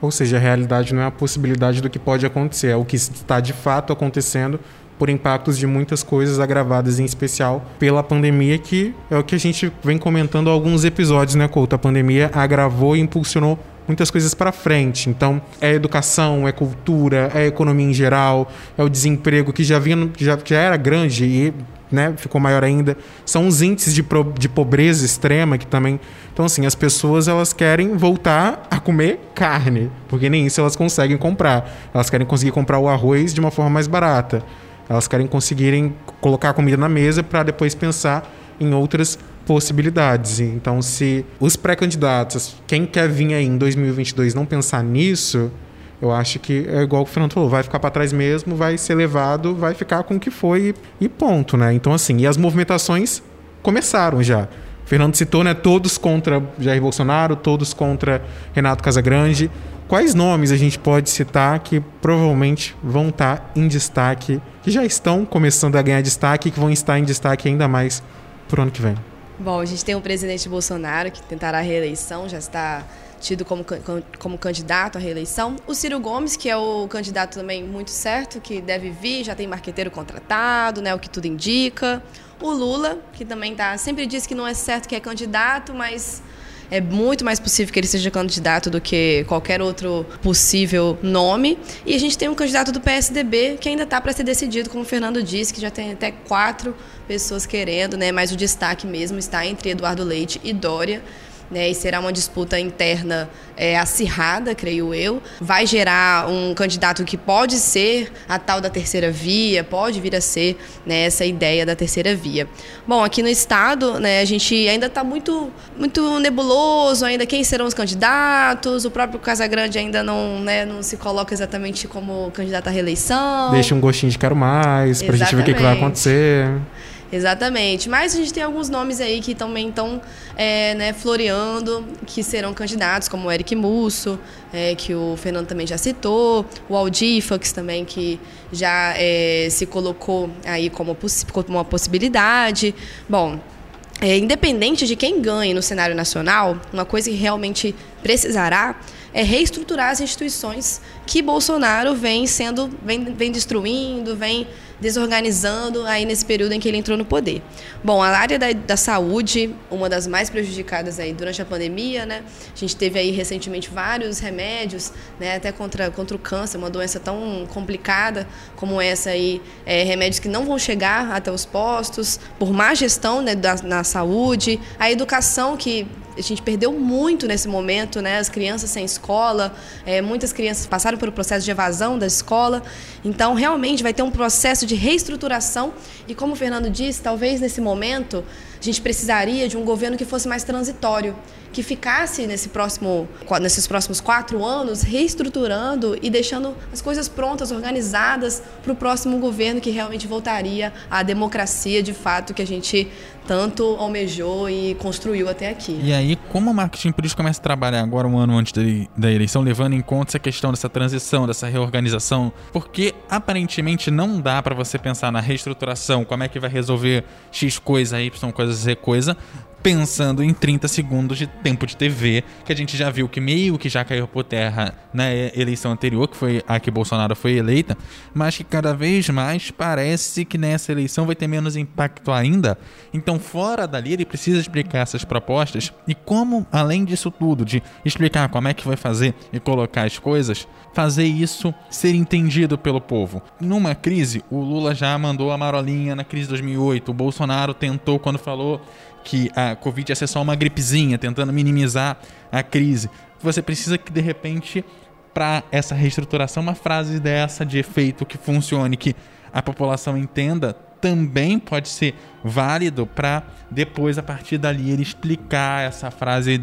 ou seja, a realidade não é a possibilidade do que pode acontecer, é o que está de fato acontecendo por impactos de muitas coisas agravadas, em especial pela pandemia, que é o que a gente vem comentando há alguns episódios, né, Couto? A pandemia agravou e impulsionou muitas coisas para frente. Então, é educação, é cultura, é economia em geral, é o desemprego que já vinha, já, já era grande e né, ficou maior ainda. São os índices de, pro, de pobreza extrema que também. Então, assim, as pessoas elas querem voltar a comer carne, porque nem isso elas conseguem comprar. Elas querem conseguir comprar o arroz de uma forma mais barata. Elas querem conseguirem colocar a comida na mesa para depois pensar em outras possibilidades. Então, se os pré-candidatos, quem quer vir aí em 2022 não pensar nisso, eu acho que é igual o Fernando falou, vai ficar para trás mesmo, vai ser levado, vai ficar com o que foi e ponto, né? Então, assim, e as movimentações começaram já. O Fernando citou, né? Todos contra Jair Bolsonaro, todos contra Renato Casagrande. Quais nomes a gente pode citar que provavelmente vão estar em destaque, que já estão começando a ganhar destaque e que vão estar em destaque ainda mais para o ano que vem? Bom, a gente tem o presidente Bolsonaro, que tentará a reeleição, já está tido como, como candidato à reeleição. O Ciro Gomes, que é o candidato também muito certo, que deve vir, já tem marqueteiro contratado, né, o que tudo indica. O Lula, que também tá, sempre diz que não é certo que é candidato, mas é muito mais possível que ele seja candidato do que qualquer outro possível nome. E a gente tem um candidato do PSDB que ainda está para ser decidido, como o Fernando disse, que já tem até quatro pessoas querendo, né? Mas o destaque mesmo está entre Eduardo Leite e Dória né, e será uma disputa interna é, acirrada, creio eu. Vai gerar um candidato que pode ser a tal da terceira via, pode vir a ser né, essa ideia da terceira via. Bom, aqui no estado, né, a gente ainda está muito, muito nebuloso, ainda quem serão os candidatos. O próprio Casagrande ainda não, né, não se coloca exatamente como candidato à reeleição. Deixa um gostinho de quero mais, para a gente ver o que, que vai acontecer. Exatamente. Mas a gente tem alguns nomes aí que também estão é, né, floreando, que serão candidatos, como o Eric Musso, é, que o Fernando também já citou, o Aldifax também, que já é, se colocou aí como, como uma possibilidade. Bom, é, independente de quem ganhe no cenário nacional, uma coisa que realmente precisará é reestruturar as instituições que Bolsonaro vem sendo, vem, vem destruindo, vem desorganizando aí nesse período em que ele entrou no poder. Bom, a área da, da saúde, uma das mais prejudicadas aí durante a pandemia, né? A gente teve aí recentemente vários remédios, né? Até contra, contra o câncer, uma doença tão complicada como essa aí, é, remédios que não vão chegar até os postos por má gestão né, da, na saúde, a educação que a gente perdeu muito nesse momento, né? As crianças sem escola, é, muitas crianças passaram pelo processo de evasão da escola. Então, realmente vai ter um processo de reestruturação. E como o Fernando disse, talvez nesse momento a gente precisaria de um governo que fosse mais transitório, que ficasse nesse próximo, nesses próximos quatro anos reestruturando e deixando as coisas prontas, organizadas para o próximo governo que realmente voltaria à democracia de fato que a gente tanto almejou e construiu até aqui. E aí, como o marketing político começa a trabalhar agora, um ano antes da eleição, levando em conta essa questão dessa transição, dessa reorganização? Porque aparentemente não dá para você pensar na reestruturação, como é que vai resolver X coisa, Y coisa, Z coisa, pensando em 30 segundos de tempo de TV, que a gente já viu que meio que já caiu por terra na eleição anterior, que foi a que Bolsonaro foi eleita, mas que cada vez mais parece que nessa eleição vai ter menos impacto ainda. Então, fora dali, ele precisa explicar essas propostas e como, além disso tudo, de explicar como é que vai fazer e colocar as coisas, fazer isso ser entendido pelo povo. Numa crise, o Lula já mandou a marolinha na crise de 2008, o Bolsonaro tentou quando falou que a Covid ser só uma gripezinha, tentando minimizar a crise. Você precisa que, de repente, para essa reestruturação, uma frase dessa de efeito que funcione, que a população entenda, também pode ser válido para depois, a partir dali, ele explicar essa frase e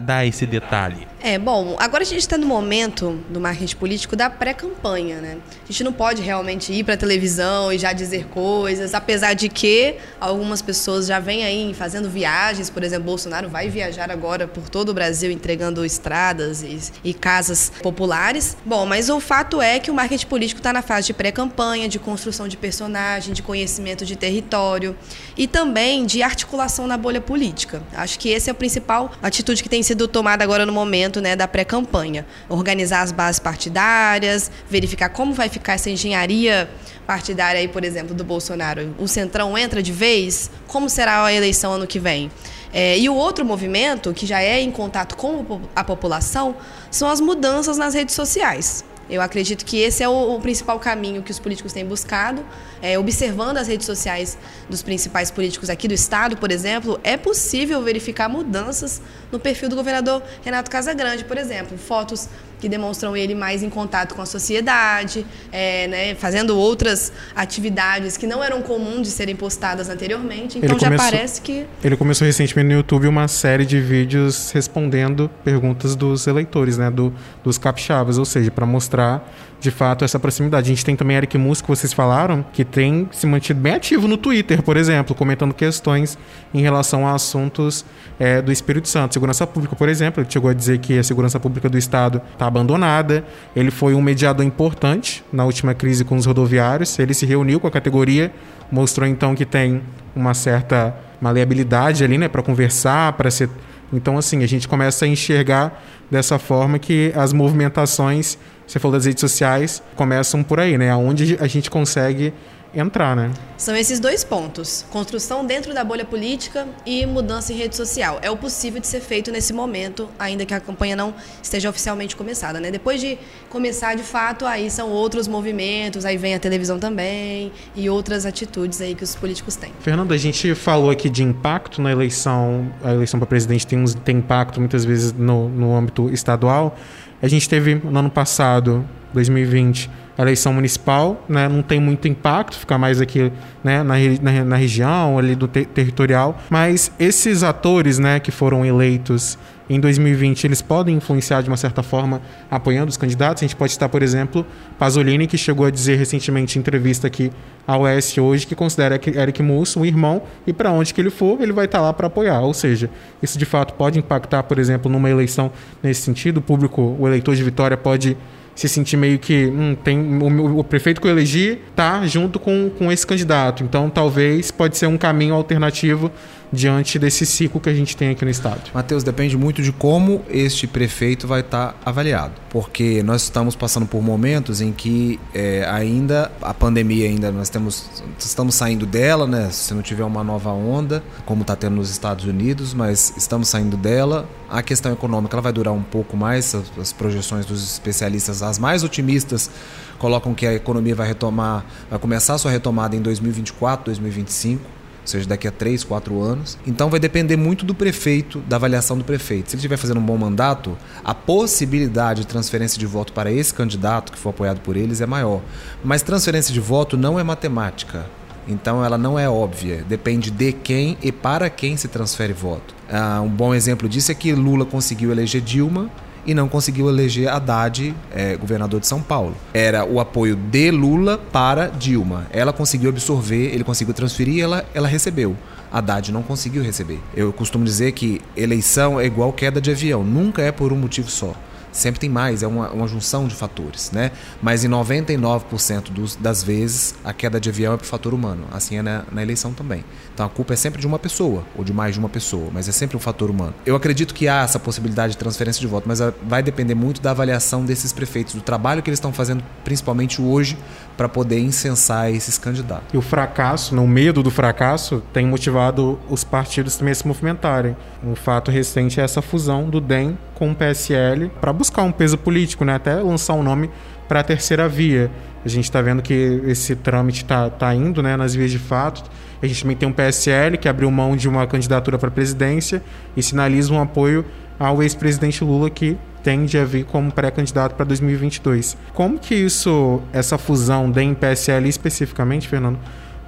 dar esse detalhe. É, bom, agora a gente está no momento do marketing político da pré-campanha, né? A gente não pode realmente ir para a televisão e já dizer coisas, apesar de que algumas pessoas já vêm aí fazendo viagens, por exemplo, Bolsonaro vai viajar agora por todo o Brasil entregando estradas e, e casas populares. Bom, mas o fato é que o marketing político está na fase de pré-campanha, de construção de personagem, de conhecimento de território e também de articulação na bolha política. Acho que esse é a principal atitude que tem sido tomada agora no momento né, da pré-campanha. Organizar as bases partidárias, verificar como vai ficar essa engenharia partidária aí, por exemplo, do Bolsonaro. O Centrão entra de vez? Como será a eleição ano que vem? É, e o outro movimento, que já é em contato com a população, são as mudanças nas redes sociais. Eu acredito que esse é o, o principal caminho que os políticos têm buscado. É, observando as redes sociais dos principais políticos aqui do estado, por exemplo, é possível verificar mudanças no perfil do governador Renato Casagrande, por exemplo, fotos que demonstram ele mais em contato com a sociedade, é, né, fazendo outras atividades que não eram comuns de serem postadas anteriormente. Então já parece que. Ele começou recentemente no YouTube uma série de vídeos respondendo perguntas dos eleitores, né, do, dos capixabas, ou seja, para mostrar de fato essa proximidade. A gente tem também Eric Musk, que vocês falaram, que tem se mantido bem ativo no Twitter, por exemplo, comentando questões em relação a assuntos é, do Espírito Santo. Segurança Pública, por exemplo, ele chegou a dizer que a segurança pública do Estado está abandonada. Ele foi um mediador importante na última crise com os rodoviários. Ele se reuniu com a categoria, mostrou então que tem uma certa maleabilidade ali, né, para conversar, para ser então, assim, a gente começa a enxergar dessa forma que as movimentações, você falou das redes sociais, começam por aí, né? Aonde a gente consegue entrar, né? São esses dois pontos: construção dentro da bolha política e mudança em rede social. É o possível de ser feito nesse momento, ainda que a campanha não esteja oficialmente começada, né? Depois de começar de fato, aí são outros movimentos, aí vem a televisão também e outras atitudes aí que os políticos têm. Fernando, a gente falou aqui de impacto na eleição, a eleição para presidente tem, uns, tem impacto muitas vezes no, no âmbito estadual. A gente teve no ano passado, 2020, a eleição municipal, né, não tem muito impacto, fica mais aqui né, na, na, na região ali do ter territorial, mas esses atores né, que foram eleitos em 2020, eles podem influenciar de uma certa forma apoiando os candidatos. A gente pode estar, por exemplo, Pasolini, que chegou a dizer recentemente em entrevista aqui ao OS hoje que considera Eric Musso um irmão e para onde que ele for, ele vai estar lá para apoiar. Ou seja, isso de fato pode impactar, por exemplo, numa eleição nesse sentido. O público, o eleitor de Vitória pode se sentir meio que hum, tem o, o, prefeito que eu elegi tá junto com, com esse candidato. Então talvez pode ser um caminho alternativo diante desse ciclo que a gente tem aqui no estado. Matheus, depende muito de como este prefeito vai estar tá avaliado, porque nós estamos passando por momentos em que é, ainda a pandemia ainda nós temos estamos saindo dela, né? Se não tiver uma nova onda, como está tendo nos Estados Unidos, mas estamos saindo dela. A questão econômica ela vai durar um pouco mais. As, as projeções dos especialistas, as mais otimistas, colocam que a economia vai retomar, vai começar sua retomada em 2024, 2025 ou seja, daqui a 3, 4 anos. Então vai depender muito do prefeito, da avaliação do prefeito. Se ele estiver fazendo um bom mandato, a possibilidade de transferência de voto para esse candidato que for apoiado por eles é maior. Mas transferência de voto não é matemática. Então ela não é óbvia, depende de quem e para quem se transfere voto. Ah, um bom exemplo disso é que Lula conseguiu eleger Dilma e não conseguiu eleger Haddad é, governador de São Paulo. Era o apoio de Lula para Dilma. Ela conseguiu absorver, ele conseguiu transferir, ela, ela recebeu. Haddad não conseguiu receber. Eu costumo dizer que eleição é igual queda de avião, nunca é por um motivo só. Sempre tem mais, é uma, uma junção de fatores, né? Mas em 99% dos, das vezes a queda de avião é por fator humano. Assim é na, na, eleição também. Então a culpa é sempre de uma pessoa, ou de mais de uma pessoa, mas é sempre um fator humano. Eu acredito que há essa possibilidade de transferência de voto, mas vai depender muito da avaliação desses prefeitos, do trabalho que eles estão fazendo, principalmente hoje, para poder incensar esses candidatos. E o fracasso, o medo do fracasso, tem motivado os partidos também a se movimentarem. Um fato recente é essa fusão do DEM com o PSL para buscar um peso político, né? até lançar um nome para a terceira via. A gente está vendo que esse trâmite está tá indo né, nas vias de fato. A gente também tem um PSL que abriu mão de uma candidatura para a presidência e sinaliza um apoio ao ex-presidente Lula que tende a vir como pré-candidato para 2022. Como que isso, essa fusão DEM PSL especificamente, Fernando,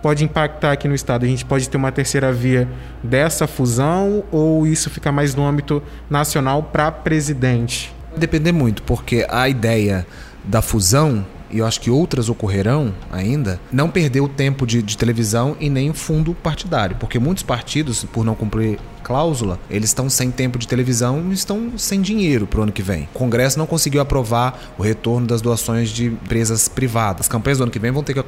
pode impactar aqui no estado? A gente pode ter uma terceira via dessa fusão ou isso fica mais no âmbito nacional para presidente? Depender muito, porque a ideia da fusão e eu acho que outras ocorrerão ainda, não perder o tempo de, de televisão e nem fundo partidário. Porque muitos partidos, por não cumprir cláusula, eles estão sem tempo de televisão e estão sem dinheiro para o ano que vem. O Congresso não conseguiu aprovar o retorno das doações de empresas privadas. As campanhas do ano que vem vão ter que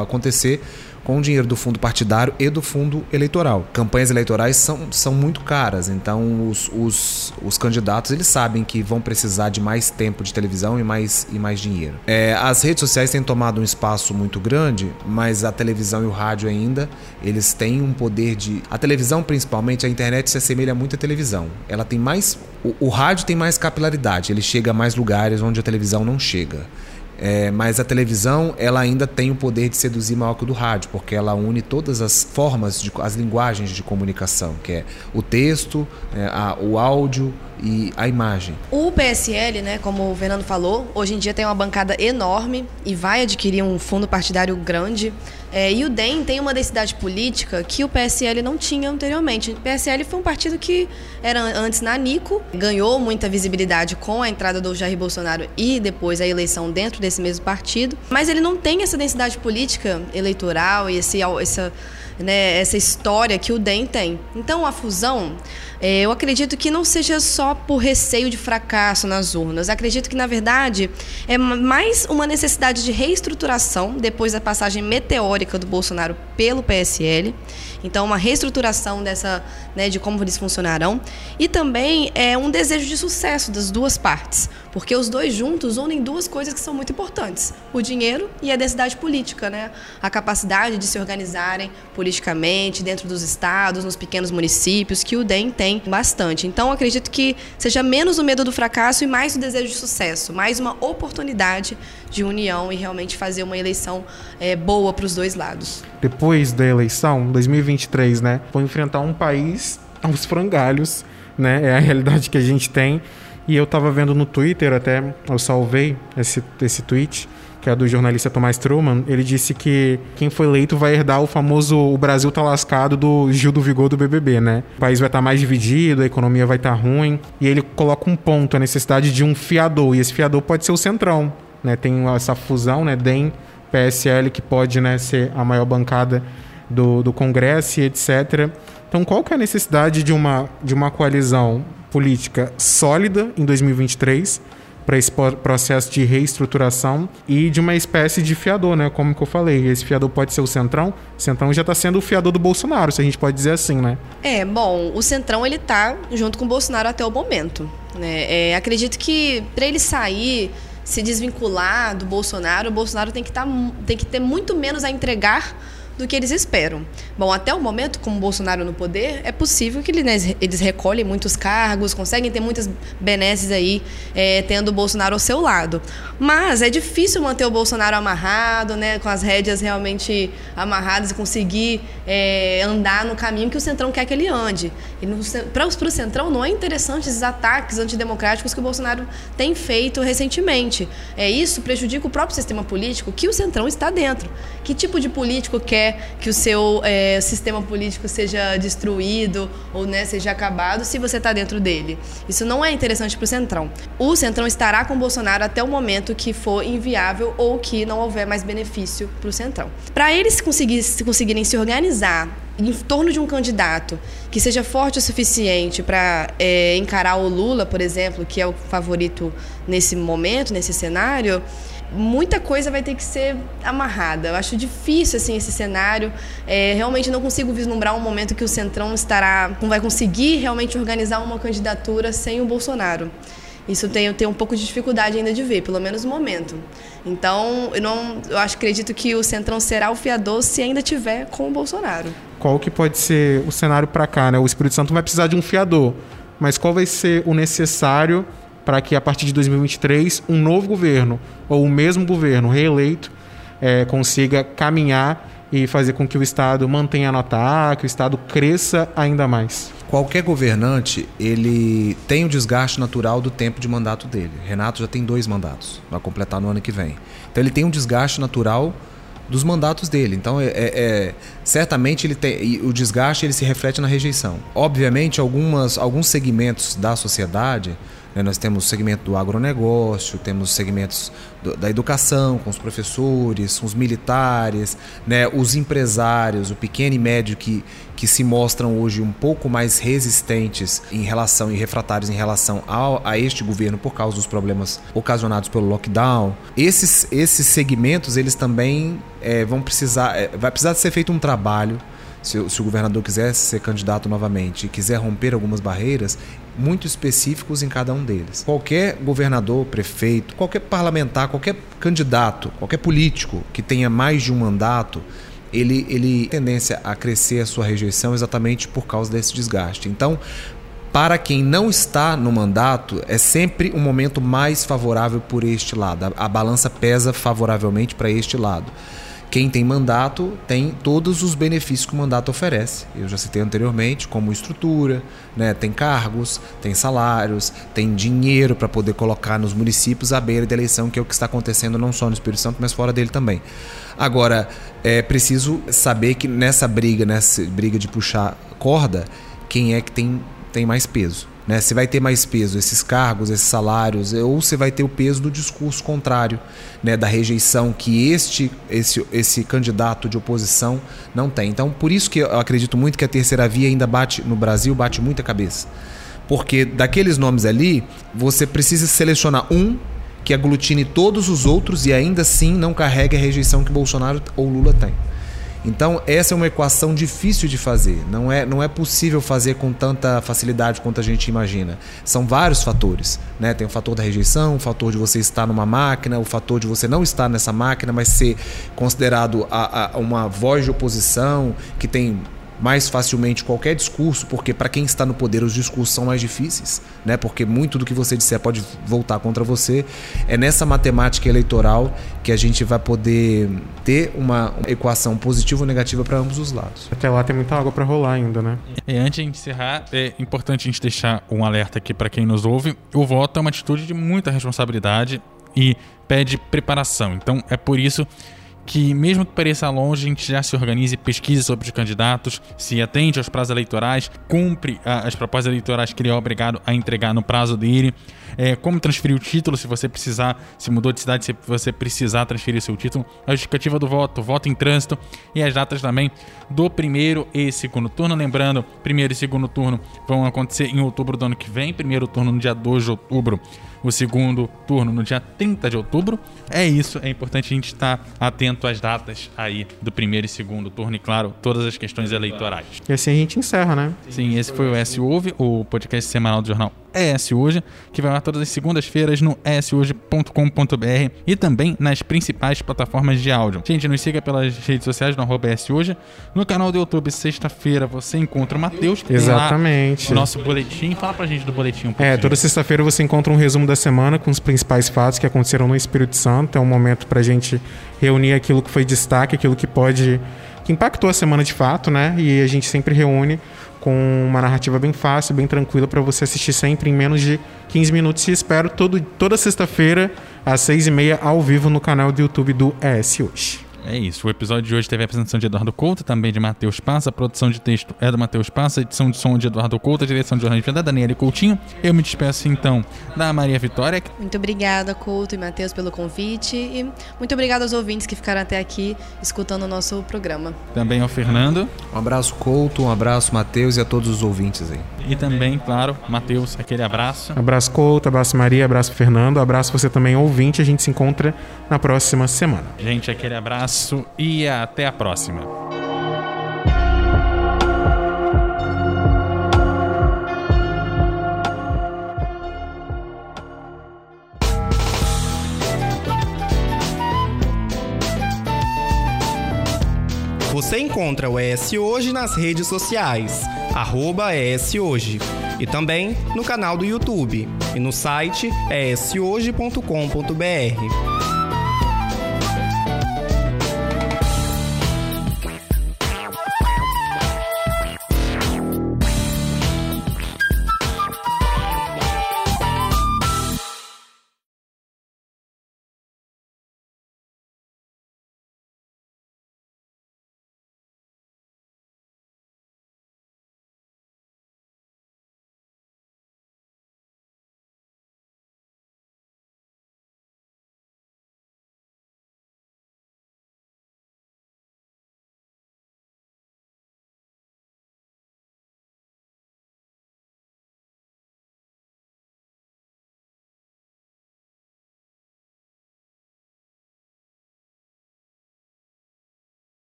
acontecer com o dinheiro do fundo partidário e do fundo eleitoral. Campanhas eleitorais são, são muito caras, então os, os, os candidatos eles sabem que vão precisar de mais tempo de televisão e mais, e mais dinheiro. É, as redes sociais têm tomado um espaço muito grande, mas a televisão e o rádio ainda, eles têm um poder de... A televisão, principalmente, a internet se assemelha muito à televisão. Ela tem mais... o, o rádio tem mais capilaridade, ele chega a mais lugares onde a televisão não chega. É, mas a televisão ela ainda tem o poder de seduzir maior que o do rádio, porque ela une todas as formas, de, as linguagens de comunicação, que é o texto, é, a, o áudio e a imagem. O PSL, né, como o Fernando falou, hoje em dia tem uma bancada enorme e vai adquirir um fundo partidário grande. É, e o DEM tem uma densidade política que o PSL não tinha anteriormente. O PSL foi um partido que era antes na Nico, ganhou muita visibilidade com a entrada do Jair Bolsonaro e depois a eleição dentro desse mesmo partido, mas ele não tem essa densidade política eleitoral e esse, essa né, essa história que o DEM tem. Então, a fusão, é, eu acredito que não seja só por receio de fracasso nas urnas. Acredito que, na verdade, é mais uma necessidade de reestruturação depois da passagem meteórica do Bolsonaro pelo PSL. Então, uma reestruturação dessa, né, de como eles funcionarão. E também é um desejo de sucesso das duas partes, porque os dois juntos unem duas coisas que são muito importantes: o dinheiro e a densidade política, né? A capacidade de se organizarem politicamente dentro dos estados, nos pequenos municípios, que o DEM tem bastante. Então, acredito que seja menos o medo do fracasso e mais o desejo de sucesso, mais uma oportunidade de união e realmente fazer uma eleição é, boa para os dois lados. Depois da eleição, 2023, né, vou enfrentar um país aos frangalhos, né, é a realidade que a gente tem. E eu estava vendo no Twitter até, eu salvei esse, esse tweet, que é do jornalista Tomás Truman, ele disse que quem foi eleito vai herdar o famoso o Brasil tá lascado do Gil do Vigor do BBB, né? O país vai estar tá mais dividido, a economia vai estar tá ruim, e ele coloca um ponto, a necessidade de um fiador, e esse fiador pode ser o Centrão, né? Tem essa fusão, né? DEM, PSL, que pode né, ser a maior bancada do, do Congresso e etc. Então, qual que é a necessidade de uma, de uma coalizão política sólida em 2023 para esse processo de reestruturação e de uma espécie de fiador, né? Como que eu falei, esse fiador pode ser o Centrão. O Centrão já está sendo o fiador do Bolsonaro, se a gente pode dizer assim, né? É, bom, o Centrão ele tá junto com o Bolsonaro até o momento. Né? É, acredito que para ele sair se desvincular do Bolsonaro, o Bolsonaro tem que, tá, tem que ter muito menos a entregar do que eles esperam. Bom, até o momento, com o Bolsonaro no poder, é possível que eles, eles recolhem muitos cargos, conseguem ter muitas benesses aí, é, tendo o Bolsonaro ao seu lado. Mas é difícil manter o Bolsonaro amarrado, né, com as rédeas realmente amarradas e conseguir é, andar no caminho que o Centrão quer que ele ande. Para o Centrão, não é interessante esses ataques antidemocráticos que o Bolsonaro tem feito recentemente. É, isso prejudica o próprio sistema político que o Centrão está dentro. Que tipo de político quer que o seu é, sistema político seja destruído ou né, seja acabado se você está dentro dele. Isso não é interessante para o Centrão. O Centrão estará com o Bolsonaro até o momento que for inviável ou que não houver mais benefício para o Centrão. Para eles conseguirem se organizar em torno de um candidato que seja forte o suficiente para é, encarar o Lula, por exemplo, que é o favorito nesse momento, nesse cenário, muita coisa vai ter que ser amarrada. Eu acho difícil assim esse cenário. É, realmente não consigo vislumbrar um momento que o Centrão estará, vai conseguir realmente organizar uma candidatura sem o Bolsonaro. Isso tem, eu tenho um pouco de dificuldade ainda de ver, pelo menos no momento. Então, eu não, eu acho, acredito que o Centrão será o fiador se ainda tiver com o Bolsonaro. Qual que pode ser o cenário para cá, né? O Espírito Santo vai precisar de um fiador, mas qual vai ser o necessário para que a partir de 2023 um novo governo ou o mesmo governo reeleito é, consiga caminhar e fazer com que o Estado mantenha a nota A, que o Estado cresça ainda mais. Qualquer governante, ele tem o desgaste natural do tempo de mandato dele. Renato já tem dois mandatos, vai completar no ano que vem. Então ele tem um desgaste natural dos mandatos dele. Então, é, é, é certamente ele tem, o desgaste ele se reflete na rejeição. Obviamente, algumas, alguns segmentos da sociedade? Nós temos o segmento do agronegócio, temos segmentos do, da educação, com os professores, com os militares, né? os empresários, o pequeno e médio que, que se mostram hoje um pouco mais resistentes em relação e refratários em relação ao, a este governo por causa dos problemas ocasionados pelo lockdown. Esses, esses segmentos eles também é, vão precisar, é, vai precisar ser feito um trabalho se, se, o governador quiser ser candidato novamente e quiser romper algumas barreiras, muito específicos em cada um deles. Qualquer governador, prefeito, qualquer parlamentar, qualquer candidato, qualquer político que tenha mais de um mandato, ele, ele tendência a crescer a sua rejeição exatamente por causa desse desgaste. Então, para quem não está no mandato, é sempre um momento mais favorável por este lado. A, a balança pesa favoravelmente para este lado. Quem tem mandato tem todos os benefícios que o mandato oferece. Eu já citei anteriormente, como estrutura, né? tem cargos, tem salários, tem dinheiro para poder colocar nos municípios à beira da eleição, que é o que está acontecendo não só no Espírito Santo, mas fora dele também. Agora, é preciso saber que nessa briga, nessa briga de puxar corda, quem é que tem, tem mais peso. Né? Se vai ter mais peso esses cargos, esses salários, ou se vai ter o peso do discurso contrário, né? da rejeição que este esse, esse candidato de oposição não tem. Então, por isso que eu acredito muito que a terceira via ainda bate no Brasil, bate muita cabeça. Porque daqueles nomes ali, você precisa selecionar um que aglutine todos os outros e ainda assim não carregue a rejeição que Bolsonaro ou Lula tem. Então, essa é uma equação difícil de fazer. Não é, não é possível fazer com tanta facilidade quanto a gente imagina. São vários fatores. Né? Tem o fator da rejeição, o fator de você estar numa máquina, o fator de você não estar nessa máquina, mas ser considerado a, a uma voz de oposição que tem mais facilmente qualquer discurso, porque para quem está no poder os discursos são mais difíceis, né? Porque muito do que você disser pode voltar contra você. É nessa matemática eleitoral que a gente vai poder ter uma equação positiva ou negativa para ambos os lados. Até lá tem muita água para rolar ainda, né? E antes de encerrar, é importante a gente deixar um alerta aqui para quem nos ouve. O voto é uma atitude de muita responsabilidade e pede preparação. Então é por isso que, mesmo que pareça longe, a gente já se organize, pesquise sobre os candidatos, se atende aos prazos eleitorais, cumpre ah, as propostas eleitorais que ele é obrigado a entregar no prazo dele, é, como transferir o título se você precisar, se mudou de cidade, se você precisar transferir seu título, a justificativa do voto, voto em trânsito e as datas também do primeiro e segundo turno. Lembrando, primeiro e segundo turno vão acontecer em outubro do ano que vem, primeiro turno no dia 2 de outubro o segundo turno no dia 30 de outubro. É isso, é importante a gente estar atento às datas aí do primeiro e segundo turno e, claro, todas as questões eleitorais. E assim a gente encerra, né? Sim, esse foi o S Ouve, o podcast semanal do jornal ES Hoje, que vai lá todas as segundas-feiras no eshoje.com.br e também nas principais plataformas de áudio. Gente, nos siga pelas redes sociais no arroba Hoje. No canal do YouTube, sexta-feira, você encontra o Matheus. Exatamente. o nosso boletim. Fala pra gente do boletim um É, toda sexta-feira você encontra um resumo da semana com os principais fatos que aconteceram no Espírito Santo. É um momento pra gente reunir aquilo que foi destaque, aquilo que pode. que impactou a semana de fato, né? E a gente sempre reúne com uma narrativa bem fácil, bem tranquila para você assistir sempre em menos de 15 minutos. E espero todo, toda sexta-feira, às 6 e meia, ao vivo no canal do YouTube do ES Hoje. É isso. O episódio de hoje teve a apresentação de Eduardo Couto, também de Matheus Passa. A produção de texto é do Matheus Passa, a edição de som de Eduardo Couto, a direção de jornalismo é da Daniela Coutinho. Eu me despeço então da Maria Vitória. Muito obrigada, Couto e Matheus, pelo convite. E muito obrigada aos ouvintes que ficaram até aqui escutando o nosso programa. Também ao Fernando. Um abraço, Couto, um abraço, Matheus, e a todos os ouvintes aí. E também, claro, Matheus, aquele abraço. Abraço, Couto, abraço, Maria, abraço, Fernando. Abraço você também, ouvinte. A gente se encontra na próxima semana. Gente, aquele abraço e até a próxima. Você encontra o ES Hoje nas redes sociais, arroba ES Hoje, e também no canal do YouTube e no site eshoje.com.br.